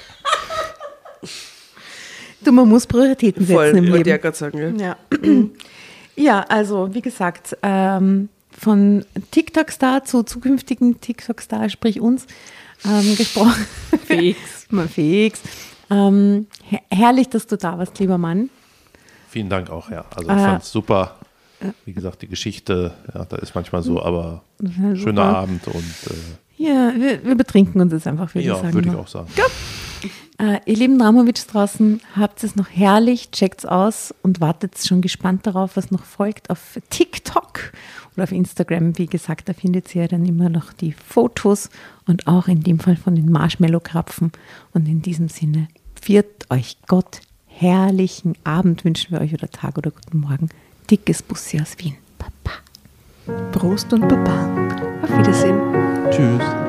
du, man muss Prioritäten setzen Voll, im ich ja Leben. gerade sagen. Ja. Ja. [clears throat] ja, also wie gesagt, ähm, von TikTok-Star zu zukünftigen TikTok-Star, sprich uns, ähm, gesprochen. [laughs] Fix. [laughs] Mal fix. Ähm, her herrlich, dass du da warst, lieber Mann. Vielen Dank auch, ja. Also ich Äh, fand es super. Wie gesagt, die Geschichte, ja, da ist manchmal so, aber ja schöner. Abend und Ja, wir, wir betrinken uns jetzt einfach, äh, würde ich ja, sagen. würde ich ne? auch sagen. Äh, ihr lieben Dramovic draußen, habt es noch herrlich, checkt's aus und wartet schon gespannt darauf, was noch folgt auf TikTok oder auf Instagram. Wie gesagt, da findet ihr dann immer noch die Fotos und auch in dem Fall von den Marshmallow-Krapfen. Und in diesem Sinne, viert euch Gott, herrlichen Abend wünschen wir euch oder Tag oder guten Morgen. Dickes Bussi aus Wien. Papa. Prost und Baba. Auf Wiedersehen. Tschüss.